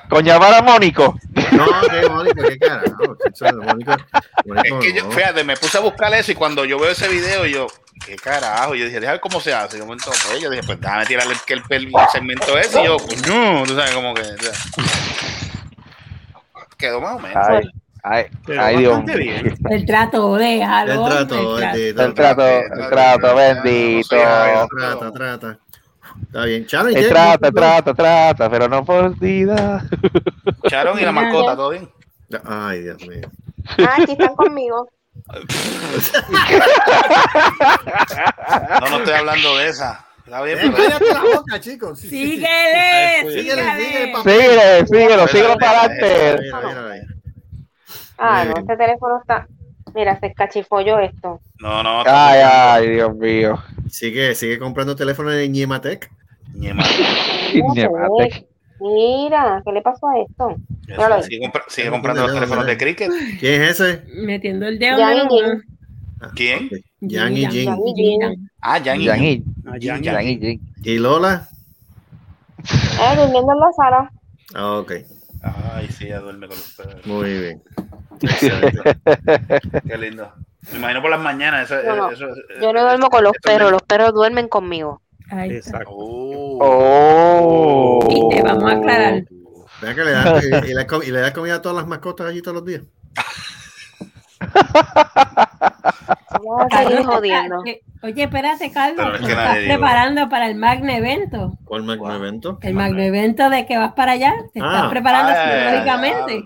con llamar a Mónico. No, qué Mónico, qué cara. No, eso es Mónico, Es Mónico que yo, fíjate, me puse a buscar eso y cuando yo veo ese video, yo, qué carajo, yo dije, déjame ver cómo se hace. Y de momento, pues, yo dije, pues déjame tirarle el, el, el segmento ese. Y yo, no, tú sabes, como que. o sea, quedó más o menos. Ay, ay, ay, Dios bien. El trato, déjalo. El trato, el trato. bendito. El trato, el trato, bendito. Trata, trata. Está bien. Charo, ¿y El qué? trata, trata, trata, pero no por vida. Charon y la mascota, ¿todo bien? Ay, Dios mío. Ah, aquí están conmigo. No, no estoy hablando de esa. Está bien, Eh, pero. la boca, chicos. Sí, sí, sí. Síguele, Síguele, síguele, síguele. Síguele, síguelo, síguelo para adelante. Ah, no, este teléfono está. Mira, se escachifolló esto. No, no. Ay, ay, Dios mío. Sigue, sigue comprando teléfono de Ñematec. Ñema. Ñemate. Mira, ¿qué le pasó a esto? Sigue, compra- sigue comprando los teléfonos de cricket. ¿Quién es ese? Metiendo el dedo Jin. ¿Quién? Yang y Jin. Jin. Ah, Yang y ya. Yang y Jin. ¿Y Lola? Eh, durmiendo en la sala. Ah, ok. Ay, sí, ya duerme con los perros. Muy bien. Qué lindo. Me imagino por las mañanas. Eso, No, eso- Yo no duermo con los perros, los perros duermen conmigo. Ahí está. Exacto. Oh. Oh. Y te vamos a aclarar. Vea que le das, y, y le, com- y le das comida a todas las mascotas allí todos los días. Vamos a seguir Carlos, jodiendo. eh, Oye, espérate, Carlos. Es ¿te que estás preparando para el Magna evento? ¿Cuál magno evento? El Magna evento de que vas para allá. ¿Te estás Ah. preparando Ah, psicológicamente?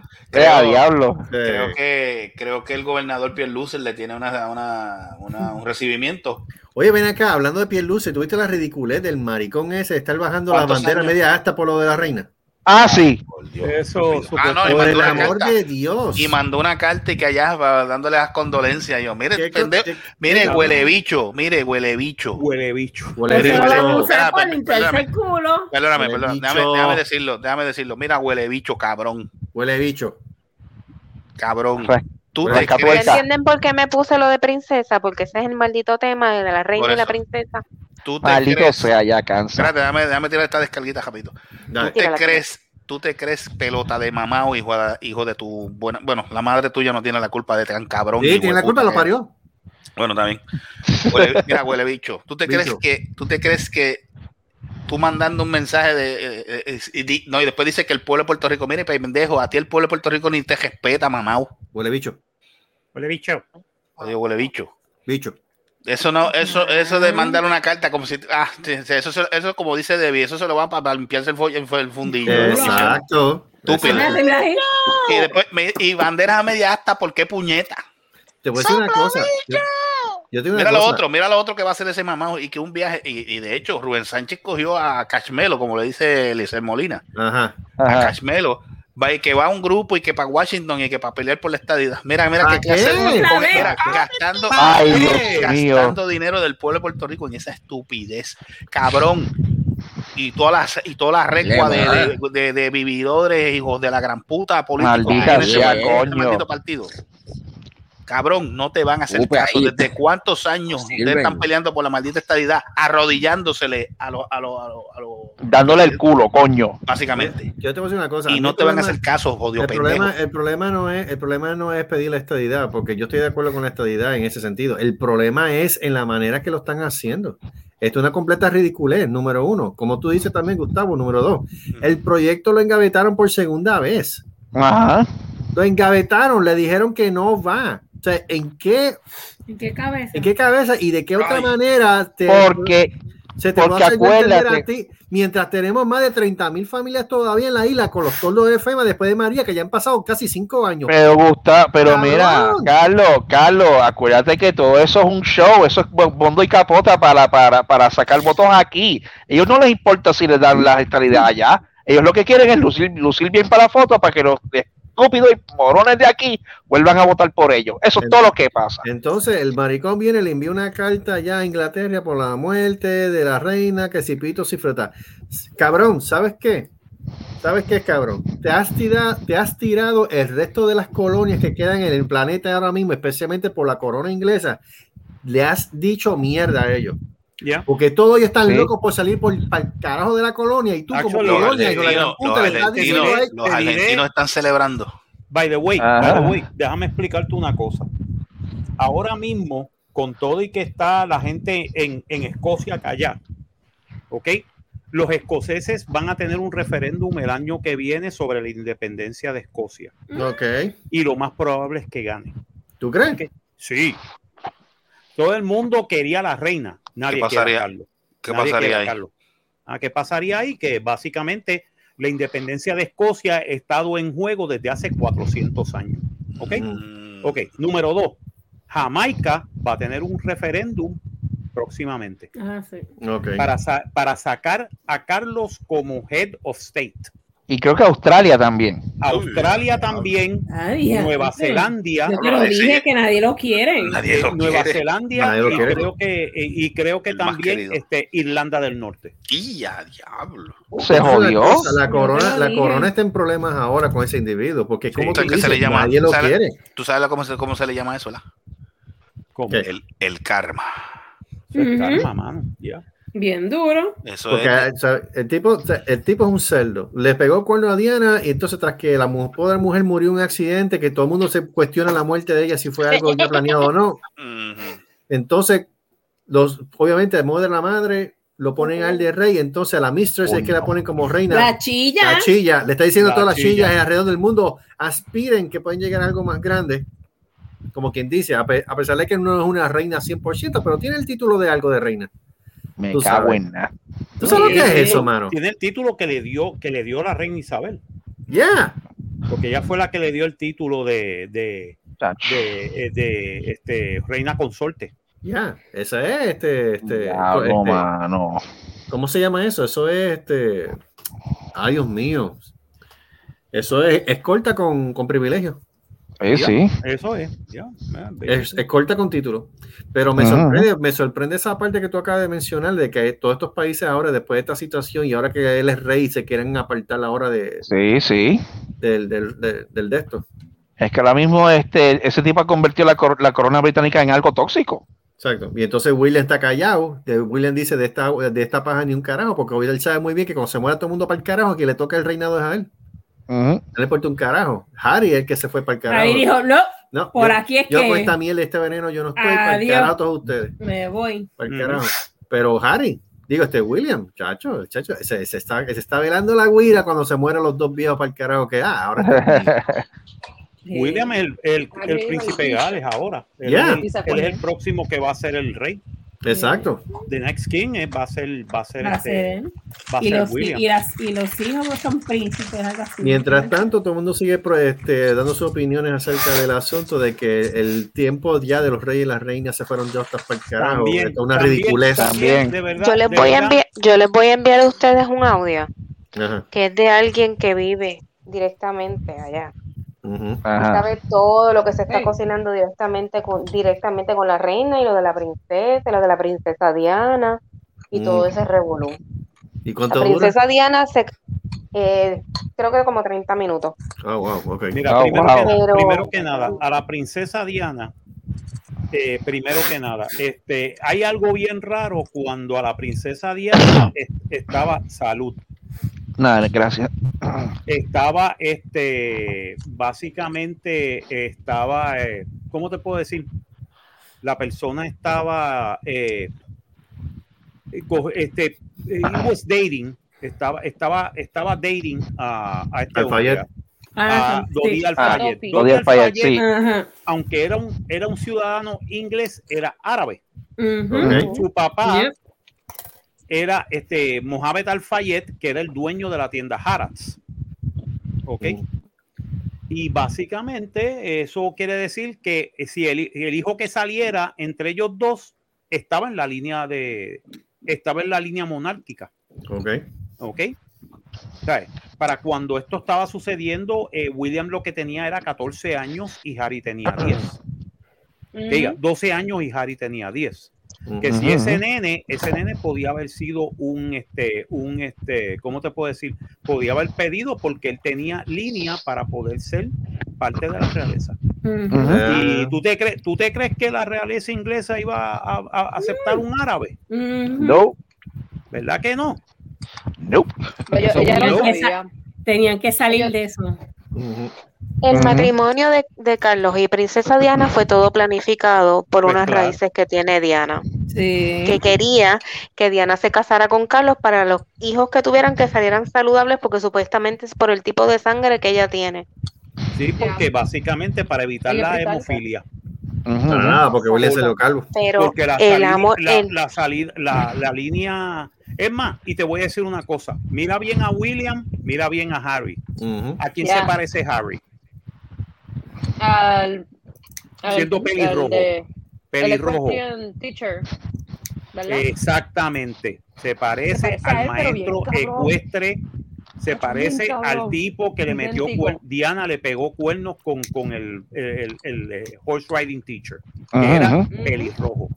A diablo. Creo que, creo que el gobernador Pierluce le tiene una, una, una- un recibimiento. Oye, ven acá, hablando de piel luce, ¿tuviste la ridiculez del maricón ese de estar bajando la ¿Cuántos bandera años? media hasta por lo de la reina? Ah, sí. Por Dios. Eso, Ah, no, y Por mandó el una amor carta. de Dios. Y mandó una carta y que allá va dándole las condolencias. Yo, mire, ¿Qué- pendejo, qué- mire, qué- huele bicho, mire, huele bicho. huele bicho. Huele bicho. Perdóname, perdóname. Déjame, déjame decirlo, déjame decirlo. Mira, huele bicho, cabrón. Huele bicho. Cabrón. Tú te crees. ¿Entienden por qué me puse lo de princesa? Porque ese es el maldito tema de la reina y la princesa. tú te Maldito crees. sea, ya cansa. Espérate, déjame, déjame tirar esta descarguita rapidito. ¿Tú te crees, tú te crees pelota de mamá o hijo de, hijo de tu buena. Bueno, la madre tuya no tiene la culpa de tan cabrón. Sí, tiene la culpa, lo que- parió. Bueno, también. Huele- mira, huele bicho. ¿Tú te crees que, tú te crees que tú mandando un mensaje de eh, eh, eh, y di- no, y después dice que el pueblo de Puerto Rico, mire, pendejo, a ti el pueblo de Puerto Rico ni te respeta, mamá. Huele bicho. Huele bicho. Oye, huele bicho. Bicho. Eso no, eso, eso de mandar una carta como si, ah, eso, se- eso como dice Debbie, eso se lo va para, limpiarse el, el, fundillo. Exacto. Estúpido. Y después, me- y banderas a media asta, ¿por qué puñeta? Te voy a decir una cosa. Yo, yo tengo una Mira lo cosa. otro, mira lo otro que va a hacer ese mamá y que un viaje, y, y de hecho, Rubén Sánchez cogió a Cachmelo, como le dice Eliseo Molina, Ajá. a Ajá. Cachmelo, va y que va a un grupo y que para Washington y que para pelear por la estadidad. Mira, mira ¿Pa qué clase gastando, Ay, gastando dinero del pueblo de Puerto Rico en esa estupidez, cabrón. Y toda la, y toda la recua de, de, de- de vividores, hijos de la gran puta ese sea, maldito- ese coño. maldito partido. Cabrón, no te van a hacer Upe, caso. ahí. ¿Desde cuántos años No ustedes están peleando por la maldita estadidad, arrodillándosele a los, a los, a los- Dándole el culo, coño. básicamente? Yo te voy a decir una cosa. Y no te van a hacer caso, jodido El pendejo. problema, el, problema no es, el problema no es pedir la estadidad, porque yo estoy de acuerdo con la estadidad en ese sentido. El problema es en la manera que lo están haciendo. Esto es una completa ridiculez, número uno. Como tú dices también, Gustavo, número dos. El proyecto lo engavetaron por segunda vez. Ajá. Lo engavetaron, le dijeron que no va. O sea, ¿en qué, ¿En qué cabeza? en qué cabeza y de qué otra Ay. manera te, Porque, se te porque va a acuérdate- a ti? Mientras tenemos más de 30 mil familias todavía en la isla con los toldos de FEMA después de María, que ya han pasado casi cinco años. pero gusta, pero Cabrón. mira, Carlos, Carlos, acuérdate que todo eso es un show, eso es bo- bondo y capota para, para, para sacar votos aquí. Ellos no les importa si les dan la estabilidad allá. Ellos lo que quieren es lucir, lucir bien para la foto para que los y morones de aquí vuelvan a votar por ellos. Eso es todo lo que pasa. Entonces el maricón viene, le envía una carta ya a Inglaterra por la muerte de la reina, que si pito, si frota. Cabrón, ¿sabes qué? ¿Sabes qué, cabrón? Te has, tirado, te has tirado el resto de las colonias que quedan en el planeta ahora mismo, especialmente por la corona inglesa. Le has dicho mierda a ellos. Porque todos ellos están Sí. locos por salir por para el carajo de la colonia y tú como Los colonia, la argentinos, puta, los le estás diciendo argentinos, a ellos- los te diré- argentinos están celebrando. By the way, by the way, déjame explicarte una cosa. Ahora mismo, con todo y que está la gente en, en Escocia callada, ¿ok? Los escoceses van a tener un referéndum el año que viene sobre la independencia de Escocia. Ok. Y lo más probable es que gane. ¿Tú crees? Ok. Sí. Todo el mundo quería a la reina. Nadie ¿Qué pasaría? a Carlos. ¿Qué Nadie quiere pasaría a ahí? Carlos. Ah, ¿Qué pasaría ahí? Que básicamente la independencia de Escocia ha estado en juego desde hace 400 años. ¿Ok? Mm, Ok, número dos. Jamaica va a tener un referéndum próximamente Ah, sí. Ok. para, sa- para sacar a Carlos como head of state. Y creo que Australia también. Australia también, Ay. Nueva. Zelanda, Yo te lo dije que nadie lo quiere. Nadie eh, lo Nueva quiere. Zelanda Nadie lo y quiere. creo que eh, y creo que El también este, Irlanda del Norte. Y a diablo. Se la jodió. La corona, la corona está en problemas ahora con ese individuo, porque como Sí, tú ¿qué se le llama? nadie lo ¿Sabe? quiere. ¿Tú sabes cómo se, cómo se le llama eso? ¿Cómo? El, el karma. Ujú. karma, mano. Ya. Bien duro. Eso Porque es. o sea, el, tipo, el tipo es un cerdo. Le pegó el cuerno a Diana y entonces tras que la mu- pobre mujer murió en un accidente, que todo el mundo se cuestiona la muerte de ella si fue algo ya planeado o no. Ujú. Entonces, los, obviamente, de modo de la madre, lo ponen al de rey. Entonces, a la mistress es que la ponen como reina. La chilla. La chilla. Le está diciendo a todas las chilla. chillas alrededor del mundo, aspiren que pueden llegar a algo más grande. Como quien dice, a, pe- a pesar de que no es una reina 100%, pero tiene el título de algo de reina. Me Tú cago sabes. en nada. ¿Tú sabes lo que es eso, mano? Tiene el título que le dio, que le dio la reina Isabel. Ya. Porque ella fue la que le dio el título de, de, eh, de, este, reina consorte. Ya, esa es este, este, Diablo, este, mano. ¿cómo se llama eso? Eso es este, ay Dios mío, eso es escolta con, con privilegio, Sí, sí. Eso es. ya, man, es escolta con título. Pero me Ajá. sorprende, me sorprende esa parte que tú acabas de mencionar de que todos estos países ahora, después de esta situación y ahora que él es rey, se quieren apartar ahora de, Sí, sí. del, del, del, del de esto. Es que ahora mismo este, ese tipo ha convertido la, cor- la corona británica en algo tóxico. Exacto. Y entonces William está callado. William dice de esta, de esta paja ni un carajo, porque William sabe muy bien que cuando se muera todo el mundo para el carajo, que le toca el reinado es a él. Ujú. No le importa un carajo. Harry es el que se fue para el carajo. Ahí dijo, no, no, por yo, aquí es yo con que esta miel y este veneno yo no estoy para el Adiós. carajo todos ustedes. me voy. Para el carajo. Pero Harry, digo, este William, chacho, chacho, se, se está, se está velando la guira cuando se mueren los dos viejos para el carajo que ah, ahora William es el, el, el príncipe Gales ahora. Él, Ya. es, el- él es el próximo que va a ser el rey. Exacto. The next king es- va a ser, va a ser, Va a este, ser. va a Y ser los, William. y, las, y los hijos son príncipes, algo así. Mientras tanto, todo el mundo sigue pro- este, dando sus opiniones acerca del asunto de que el tiempo ya de los reyes y las reinas se fueron ya hasta para el carajo. También, una también, ridiculez. También. de verdad, Yo les de voy a verdad. enviar, yo les voy a enviar a ustedes un audio Ajá, que es de alguien que vive directamente allá. Ajá. Sabe todo lo que se está Hey. cocinando directamente con, directamente con la reina y lo de la princesa, lo de la princesa Diana y Mm. todo ese revolú. ¿Y La cuánto dura? princesa Diana se eh, creo que como 30 minutos. Ah, wow, ok. Mira, Oh, primero, wow. que, Pero- primero que nada, a la princesa Diana, eh, primero que nada, este, hay algo bien raro cuando a la princesa Diana es- estaba salud, Nada, gracias. estaba, este, básicamente estaba, eh, ¿cómo te puedo decir? La persona estaba, eh, eh, este, eh, he was dating, estaba, estaba, estaba dating a, a este hombre, Al-Fayed. Ah, sí. Sí. Aunque era un, era un ciudadano inglés, era árabe. Su papá Yep. Era este Mohamed Al-Fayed, que era el dueño de la tienda Harrods. ¿Ok? Y básicamente eso quiere decir que si el, el hijo que saliera entre ellos dos estaba en la línea de estaba en la línea monárquica. Ok. ¿Ok? ¿Sabes? Para cuando esto estaba sucediendo, eh, William lo que tenía era 14 años y Harry tenía 10. Que diga, 12 años y Harry tenía 10. Que si Ujú, ese ujú. nene, ese nene podía haber sido un, este, un, este, ¿cómo te puedo decir? Podía haber pedido porque él tenía línea para poder ser parte de la realeza. ¿Y tú te, crees, tú te crees que la realeza inglesa iba a, a aceptar un árabe? No, ¿Verdad que no? nope. No. sabía. Tenían que salir de eso. El matrimonio de, de Carlos y princesa Diana fue todo planificado por Pues unas claro. raíces que tiene Diana, Sí. que quería que Diana se casara con Carlos para los hijos que tuvieran que salieran saludables porque supuestamente es por el tipo de sangre que ella tiene. Sí, porque básicamente para evitar la es Ah, porque William se lo calvo. Pero Porque la, el salida- amor, la, el- la salida, la, la línea. Es más, y te voy a decir una cosa: mira bien a William, mira bien a Harry. ¿A quién se parece Harry? Al, al- Siendo al pelirrojo. de- Pelirrojo. teacher, ¿verdad? Exactamente. Se parece, Se parece a al él, pero bien maestro cabrón. ecuestre. Se parece cabrón. al tipo que le metió Idéntico. cuer- Diana le pegó cuernos con, con el, el, el, eh, horse riding teacher, que ujú, era pelirrojo.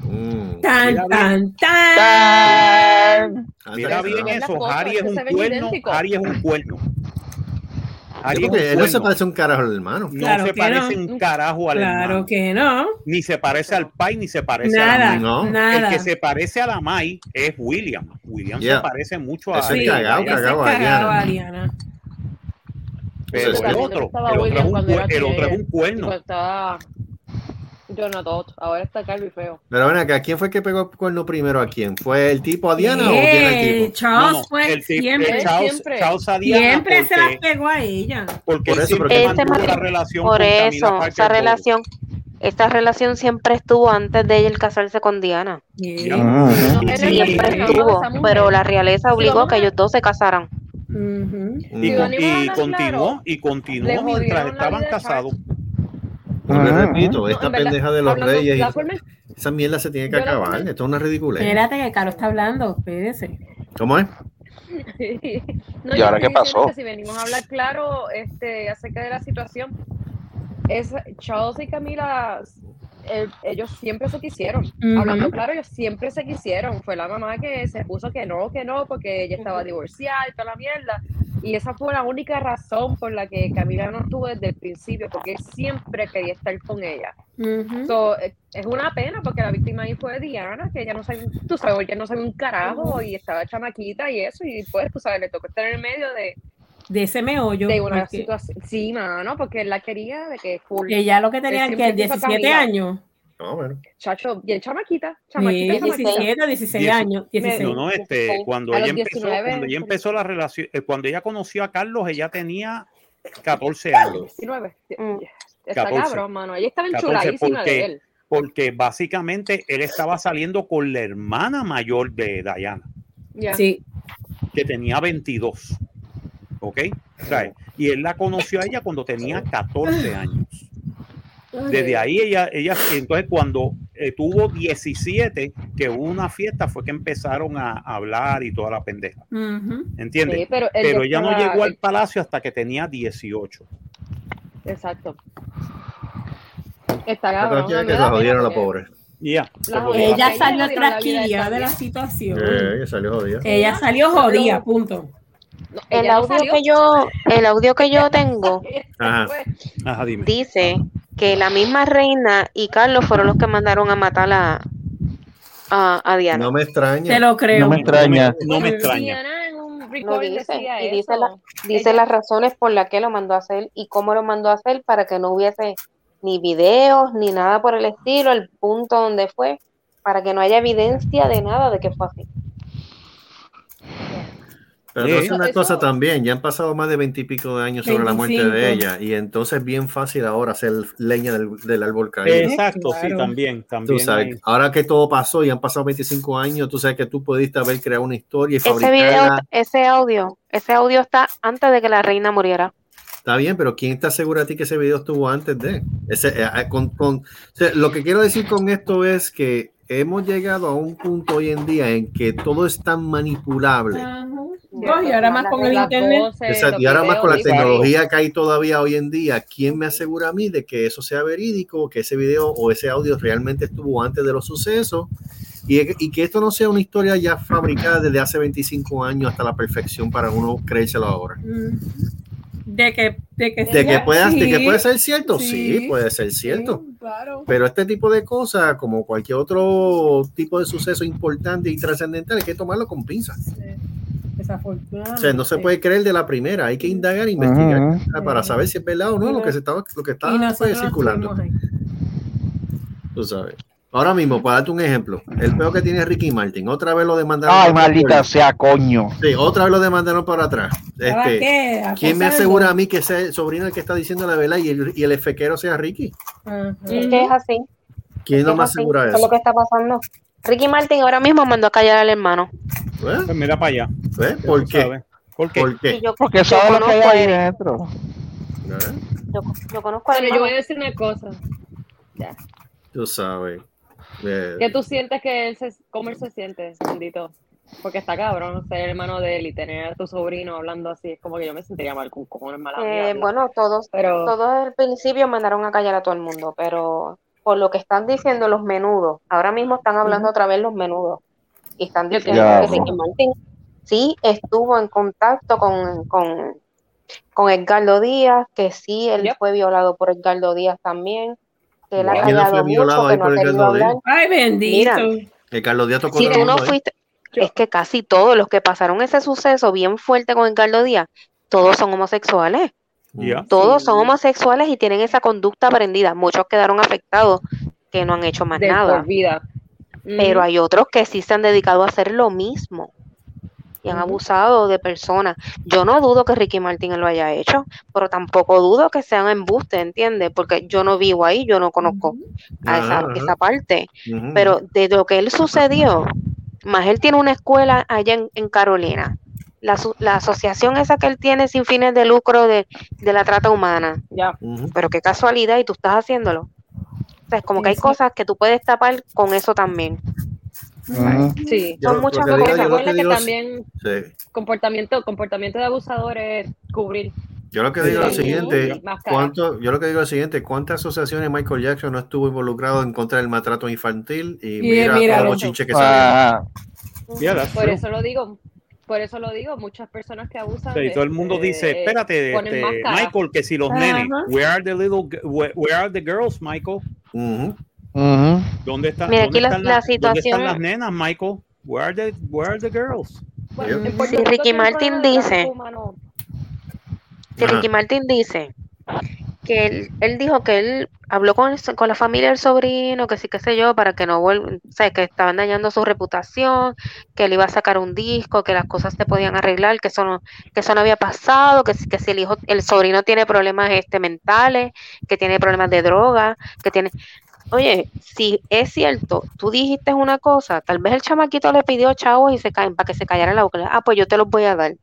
Mm. Tan, Mira tan, tan. Mira bien eso, Harry es un cuerno. Harry es un cuerno. Ari es Porque un él no se parece un carajo al hermano. No Claro se que parece no. un carajo al Claro hermano. que no. Ni se parece al pai, ni se parece a Nada, la Mai. No. El que se parece a la Mai es William. William Yeah. se parece mucho a Sí, cagao, ese cagao, es Ariana. Ariana. Pero el otro, Estaba el otro es un, el otro es un cuerno. Cuando estaba Jonathan, ahora está calvo y feo. Pero ven acá, ¿quién fue que pegó el cuerno primero a quién? ¿Fue el tipo a Diana o Diana el Eh, tipo? Charles No, no, fue el tipo- siempre, Charles, Siempre. Charles a Diana siempre se las porque, pegó a ella. porque Por él eso, mantuvo Ese la relación Por eso, esa relación, esta relación siempre estuvo antes de ella casarse con Diana. No, él Sí, el Siempre sí. estuvo, pero la realeza obligó vamos que a- ellos dos se casaran. Y, a continuó, y continuó mientras estaban casados. No le Ajá. repito, esta verdad, pendeja de los hablando- reyes, y- esa mierda se tiene que acabar. Esto es una ridiculez. Espérate que Caro está hablando, espérese. ¿Cómo es? No, ¿Y ahora qué pasó? que Si venimos a hablar claro este, acerca de la situación, es Charles y Camila, eh, ellos siempre se quisieron. Hablando claro, ellos siempre se quisieron. Fue la mamá que se puso que no, que no, porque ella estaba divorciada y toda la mierda. Y esa fue la única razón por la que Camila no estuvo desde el principio, porque él siempre quería estar con ella. Ujú. So, eh, es una pena porque la víctima ahí fue Diana, que ella no sabe, tú sabes, ella no sabe un carajo y estaba chamaquita y eso, y pues, tú sabes, le tocó estar en el medio de, De ese meollo. de una porque situación. Sí, mano, porque él la quería de que full. Ella lo que tenía siempre que quiso a 17 Camila. años. No, bueno. Chacho, bien chamaquita, Sí, chamaquita, chamaquita. 17, 16 Dieci- años. 16. No, no, este, Sí. cuando ella empezó, 19, cuando ella empezó la relación, eh, cuando ella conoció a Carlos, ella tenía 14 años. 19. Mm. Está 14. cabrón, mano. Ella estaba 14, enchuladísima porque- de él. Porque básicamente él estaba saliendo con la hermana mayor de Diana, Ya. Sí. que tenía 22. ¿Ok? Y él la conoció a ella cuando tenía 14 años. Desde ahí ella, ella entonces cuando eh, tuvo 17, que hubo una fiesta, fue que empezaron a, a hablar y toda la pendeja. Ujú. ¿Entiendes? Sí, pero él Pero ya ella no llegó al palacio hasta que tenía 18. Exacto. Está Pero cabrón. a que la jodieron la pobre. Ya. La jodieron. jodió. Ella salió jodieron la vida de la situación. Eh, ella salió jodida. Ella salió jodida, punto. No, El no audio que yo, el audio que yo tengo Ajá. Fue- Ajá, dime. dice que la misma reina y Carlos fueron los que mandaron a matar a, a, a Diana. No me extraña. Te lo creo. No me extraña. No me extraña. Diana en un Lo recording dice, y dice, la- dice Ella- las razones por las que lo mandó a hacer y cómo lo mandó a hacer para que no hubiese ni videos ni nada por el estilo, el punto donde fue, para que no haya evidencia de nada de que fue así. Pero Sí. no es una Eso- cosa también, ya han pasado más de veintipico de años sobre la muerte de 25. ella y entonces es bien fácil ahora hacer leña del, del árbol caído. Exacto, sí, Claro. también. Tú también sabes, hay- ahora que todo pasó y han pasado 25 años, tú sabes que tú pudiste haber creado una historia y Ese video, fabricarla. ese audio, ese audio está antes de que la reina muriera. Está bien, pero ¿quién está seguro a ti que ese video estuvo antes de? Ese, eh, eh, con, con- o sea, lo que quiero decir con esto es que hemos llegado a un punto hoy en día en que todo es tan manipulable. No, y ahora más con el internet. voces, Exacto, los y ahora más con la tecnología que hay todavía hoy en día, ¿quién me asegura a mí de que eso sea verídico, que ese video o ese audio realmente estuvo antes de los sucesos y, y que esto no sea una historia ya fabricada desde hace 25 años hasta la perfección para uno creérselo ahora? Mm. De que, de que, De que, de que puede ser cierto, sí, sí, puede ser cierto. sí, claro. Pero este tipo de cosas, como cualquier otro tipo de suceso importante y trascendental, hay que tomarlo con pinzas. O sea, no se puede creer de la primera, hay que indagar e investigar para saber si es verdad o no lo que se estaba, lo que Y está pues, circulando. Tú sabes. Ahora mismo, para darte un ejemplo, el peo que tiene Ricky Martin, otra vez lo demandaron. Ay, maldita sea, coño. Sí, otra vez lo demandaron para atrás. ¿Sabes Este, qué? ¿Quién me asegura a mí que sea el sobrino el que está diciendo la verdad y el, y el efequero sea Ricky? Ajá. Es que es así. ¿Quién es no me es así. asegura Eso es lo que está pasando. Ricky Martin ahora mismo mandó a callar al hermano. ¿Eh? Pues mira para allá. ¿Eh? ¿Por qué? ¿Por qué? ¿Por qué? Yo, Porque yo sabe lo que hay a ahí dentro. ¿Eh? Yo, yo conozco al Pero yo voy a decir una cosa. Ya. Tú sabes. Eh, ¿Qué tú sientes que él se, cómo él se siente, bendito? Porque está cabrón ser hermano de él y tener a tu sobrino hablando así. Es como que yo me sentiría mal con cojones mala Eh, ¿no? bueno, todos, Pero todos al principio mandaron a callar a todo el mundo, pero por lo que están diciendo los menudos, ahora mismo están hablando otra vez los menudos y están diciendo Ya, que Ricky Martin sí estuvo en contacto con, con, con Edgardo Díaz, que sí, él Yep. fue violado por Edgardo Díaz también, que él ha ¿Quién no fue callado violado mucho, ahí que no por ha querido Edgardo Díaz? hablar. Ay, bendito. Mira, Que Carlos Díaz tocó Si la tú no fuiste, es que casi todos los que pasaron ese suceso bien fuerte con Edgardo Díaz, todos son homosexuales. Ya. Todos son homosexuales y tienen esa conducta aprendida. Muchos quedaron afectados que no han hecho más de nada. vida. Pero Ujú. hay otros que sí se han dedicado a hacer lo mismo y han abusado de personas. Yo no dudo que Ricky Martin lo haya hecho, pero tampoco dudo que sean embustes, ¿entiendes? Porque yo no vivo ahí, yo no conozco a esa, esa parte. Pero de lo que él sucedió, más él tiene una escuela allá en, en Carolina. La, la asociación esa que él tiene sin fines de lucro de, de la trata humana. Ya. Pero qué casualidad y tú estás haciéndolo. O sea, es como que hay Sí. cosas que tú puedes tapar con eso también. Sí. Yo Son muchas que digo- cosas. yo lo Recuerda que que digo es- también sí. comportamiento, comportamiento de abusadores cubrir. Yo lo que digo es lo siguiente. ¿cuánto, yo lo que digo es lo siguiente, ¿cuántas asociaciones Michael Jackson no estuvo involucrado en contra del maltrato infantil? Y Y mira, mira todo lo- bochinche que. Ah, Yeah, that's Por eso lo digo. Por eso lo digo, muchas personas que abusan. Sí, todo el mundo este, dice, eh, espérate, ponen este, máscara. Michael, que si los Ajá. nenes, where are the little, where, where are the girls, Michael? Ujú. ¿Dónde están, Mira, dónde aquí la- están la las, ¿dónde están las nenas, Michael? Where are the, where are the girls? Bueno, Rico Ricky Martin dice-. Si. Ricky Martin dice que él, él dijo que él habló con, con la familia del sobrino, que sí, qué sé yo, para que no vuelvan, o sea, que estaban dañando su reputación, que él iba a sacar un disco, que las cosas se podían arreglar, que eso no, que eso no había pasado, que, si- que si el hijo, el sobrino tiene problemas este, mentales, que tiene problemas de droga, que tiene... Oye, si es cierto, tú dijiste una cosa, tal vez el chamaquito le pidió chavos y se caen para que se callara la boca. Ah, pues yo te los voy a dar.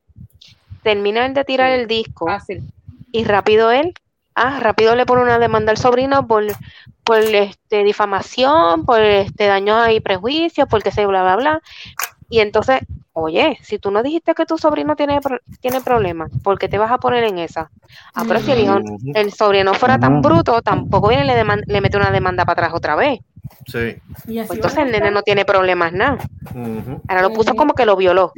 Termina él de tirar el disco Fácil. y rápido él, ah, rápido le pone una demanda al sobrino por, por este difamación, por este daños y prejuicios, porque se bla bla bla. Y entonces, oye, si tú no dijiste que tu sobrino tiene, tiene problemas, ¿por qué te vas a poner en esa? Ah, pero si el hijo, el sobrino fuera tan bruto, tampoco viene y le, le mete una demanda para atrás otra vez. Sí. Pues entonces el nene no tiene problemas nada. Ahora lo puso como que lo violó.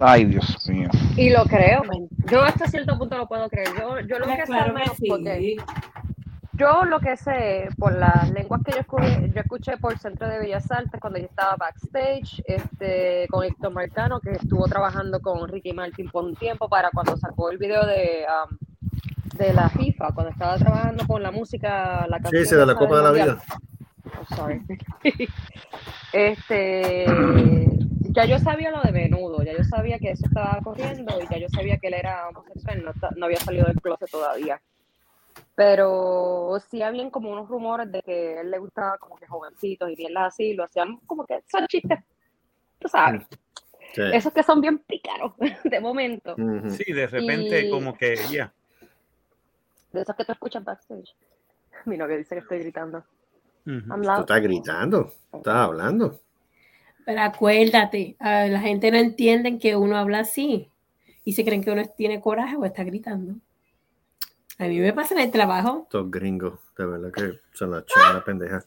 Ay, Dios mío. Y lo creo. Yo hasta cierto punto lo puedo creer. Yo, yo lo que sé Claro al que menos sí. porque yo lo que sé por las lenguas que yo escuché, yo escuché por Centro de Bellas Artes cuando yo estaba backstage este, con Héctor Marcano, que estuvo trabajando con Ricky Martin por un tiempo para cuando sacó el video de, um, de la FIFA, cuando estaba trabajando con la música, la Sí, canción sí, de la Copa de la. Vida. Oh, sorry. este, ya yo sabía lo de menudo, ya yo sabía que eso estaba corriendo y ya yo sabía que él era homosexual, no, no había salido del closet todavía. Pero sí habían como unos rumores de que a él le gustaba como que jovencitos y bien así, lo hacían como que son chistes, tú sabes, Sí. esos que son bien pícaros de momento. Sí, de repente Y- como que, ya. de esos que tú escuchas backstage. Mi novio dice que estoy gritando. I'm Tú estás gritando, estás hablando. Pero acuérdate, la gente no entiende que uno habla así y se creen que uno tiene coraje o está gritando. A mí me pasa en el trabajo. Estos gringos, de verdad que son la chingada pendeja.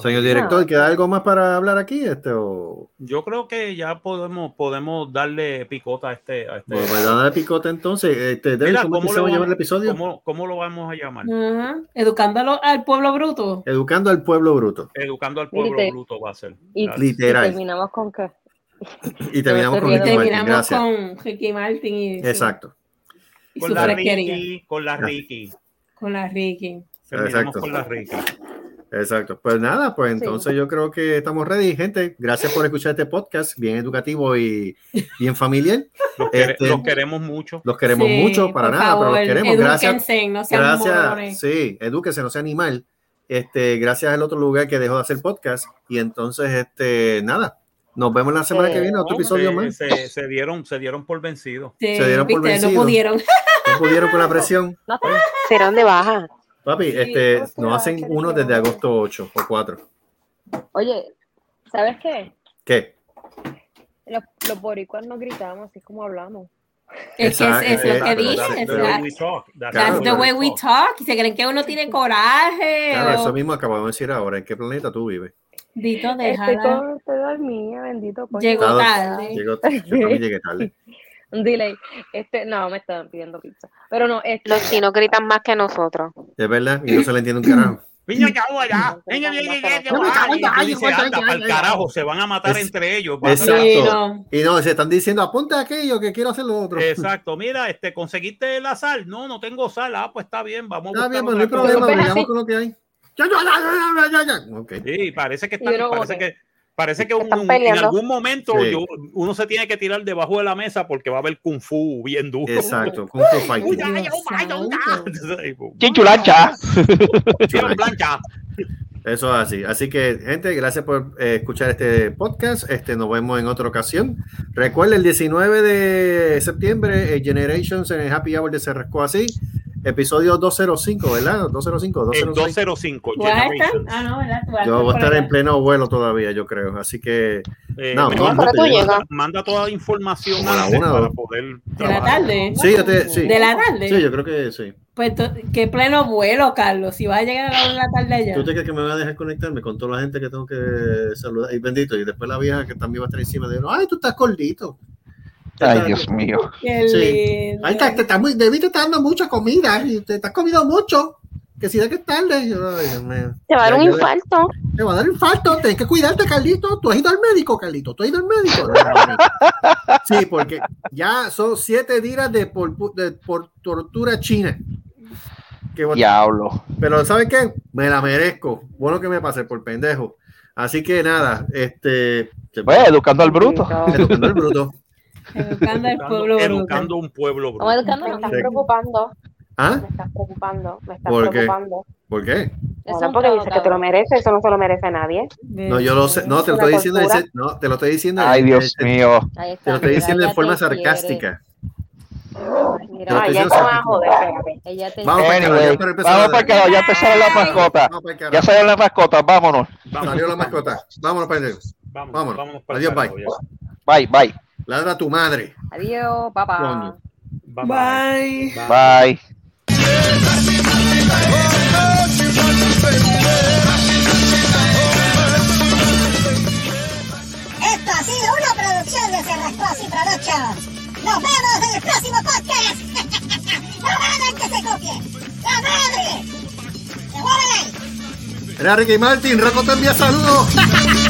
Señor director, ¿queda algo más para hablar aquí? Este, o... Yo creo que ya podemos, podemos darle picota a este. A este Bueno, pues dale picote entonces. Este, Mira, ¿cómo, ¿cómo se lo va a llamar vamos- el episodio? ¿cómo, cómo lo vamos a llamar? Ajá. Educándolo al pueblo bruto. Educando al pueblo bruto. Educando al pueblo Mire, bruto va a ser. Y, Literal. terminamos con que Y terminamos con Y Y Ricky Martin. terminamos Gracias. con Ricky Martin y, Exacto. Con la. Ricky, con la Ricky. Con la Ricky. Terminamos Exacto. con la Ricky. Exacto. Pues nada, pues entonces yo creo que estamos ready, gente. Gracias por escuchar este podcast, bien educativo y bien familiar. Los, quere- Este- los queremos mucho. Los queremos Sí, mucho, para nada, pero los queremos. Gracias. no sean Gracias. morones. Sí, edúquese, no sea animal. Este, gracias al otro lugar que dejó de hacer podcast. Y entonces, este, nada. Nos vemos la semana que viene, otro episodio Se, más. se- se dieron, se dieron por vencidos. Sí, Se dieron por viste, no vencidos. pudieron. No pudieron con la presión. no te- Serán de baja. Papi, Sí, este, nos hacen uno no. desde agosto 8 o 4. Oye, ¿sabes qué? ¿Qué? Los, los boricuas no gritamos, así es como hablamos. Es que es, es lo que Exacto, dije. that's That's the way we talk. Y se creen que uno tiene coraje. Claro, o- eso mismo acabamos de decir ahora. ¿En qué planeta tú vives? Dito, Estoy, déjala. con, estoy dormida, bendito. coño. Llegó tarde. Llego, yo también llegué tarde. Un delay. Este, no, me estaban pidiendo pizza. Pero no, este, Los chinos gritan más que nosotros. Es verdad, y no se le entiende un carajo. Piña, dices, anda, pa'l carajo, se van a matar Es- entre ellos. Exacto. Sí, no. Y no, se están diciendo, apunta aquello que quiero hacer lo otro. Exacto, mira, este, ¿conseguiste la sal? No, no tengo sal. Ah, pues está bien, vamos a Está bien, pues no hay problema, así- con lo que hay. Ya, ya, ya, ya, ya, ya, ya. Ok. Sí, parece que están, parece que- parece que un- en algún momento Sí. yo- uno se tiene que tirar debajo de la mesa porque va a haber kung fu bien duro. Exacto, Kung Fu Fighting. Uy, ay, Eso es así. Así que, gente, gracias por eh, escuchar este podcast. Este, nos vemos en otra ocasión. Recuerden, el 19 de septiembre, eh, Generations en el Happy Hour de Se Rascó Así. Episodio 205, ¿verdad? 205, El 206. 205. ¿Tú vas a estar? Generations. Ah, no, ¿verdad? Yo voy a estar en pleno vuelo todavía, yo creo. Así que, Eh, No, manda, toda la información a la antes una, para poder De la tarde. sí, yo te, sí. De la tarde. Sí, yo creo que sí. Pues qué pleno vuelo, Carlos. Si vas a llegar a la una de la tarde allá. ¿Tú te crees que me va a dejar conectarme con toda la gente que tengo que saludar? Y bendito, y después la vieja que también va a estar encima de ay, tú estás gordito. Ay, Dios mío. Qué Sí. lindo. Ay, te, te, estás muy, David te está dando mucha comida y te, te has comido mucho. Que si da que es tarde. Yo, mío. Te va a dar un yo- infarto. Te va a dar infarto, tienes que cuidarte, Carlito. Tú has ido al médico, Carlito. Tú has ido al médico. No, no, no. Sí, porque ya son siete días de por, de- por tortura china. Bueno, Diablo. Pero ¿sabes qué? Me la merezco. Bueno que me pase por pendejo. Así que nada, este. Pues, educando al bruto. Educando al bruto. Educando al pueblo. Educando, bruto. educando un pueblo. Vamos bruto. educando, Me no. estás preocupando. ¿Ah? Me estás preocupando. Me estás ¿Por qué? preocupando. ¿Por qué? Bueno, porque dice que te lo mereces. Eso no se lo merece nadie. No, yo lo sé. No, te lo estoy diciendo. ese- No, te lo estoy diciendo. Ay, Dios mío. Te lo estoy diciendo en ella forma sarcástica. Mira, ya diciendo te vas a sarcástica. joder, espérate. ella te Vamos para el carajo, Anyway, ya vamos para carajo, ya empezaron las mascotas. Ya salieron las mascotas, vámonos. Salió la mascota. Vámonos, pendejo. Vámonos, Vámonos. vámonos para el Adiós, bye. Bye, bye. Ladra a tu madre. Adiós, papá. Coño. Bye, bye. Bye. Bye. Esto ha sido una producción de Cerrascosi Productions. Nos vemos en el próximo podcast. ¡No hagan que se copie! ¡La madre! ¡Devuélvele! Era Ricky Martin. Saludos.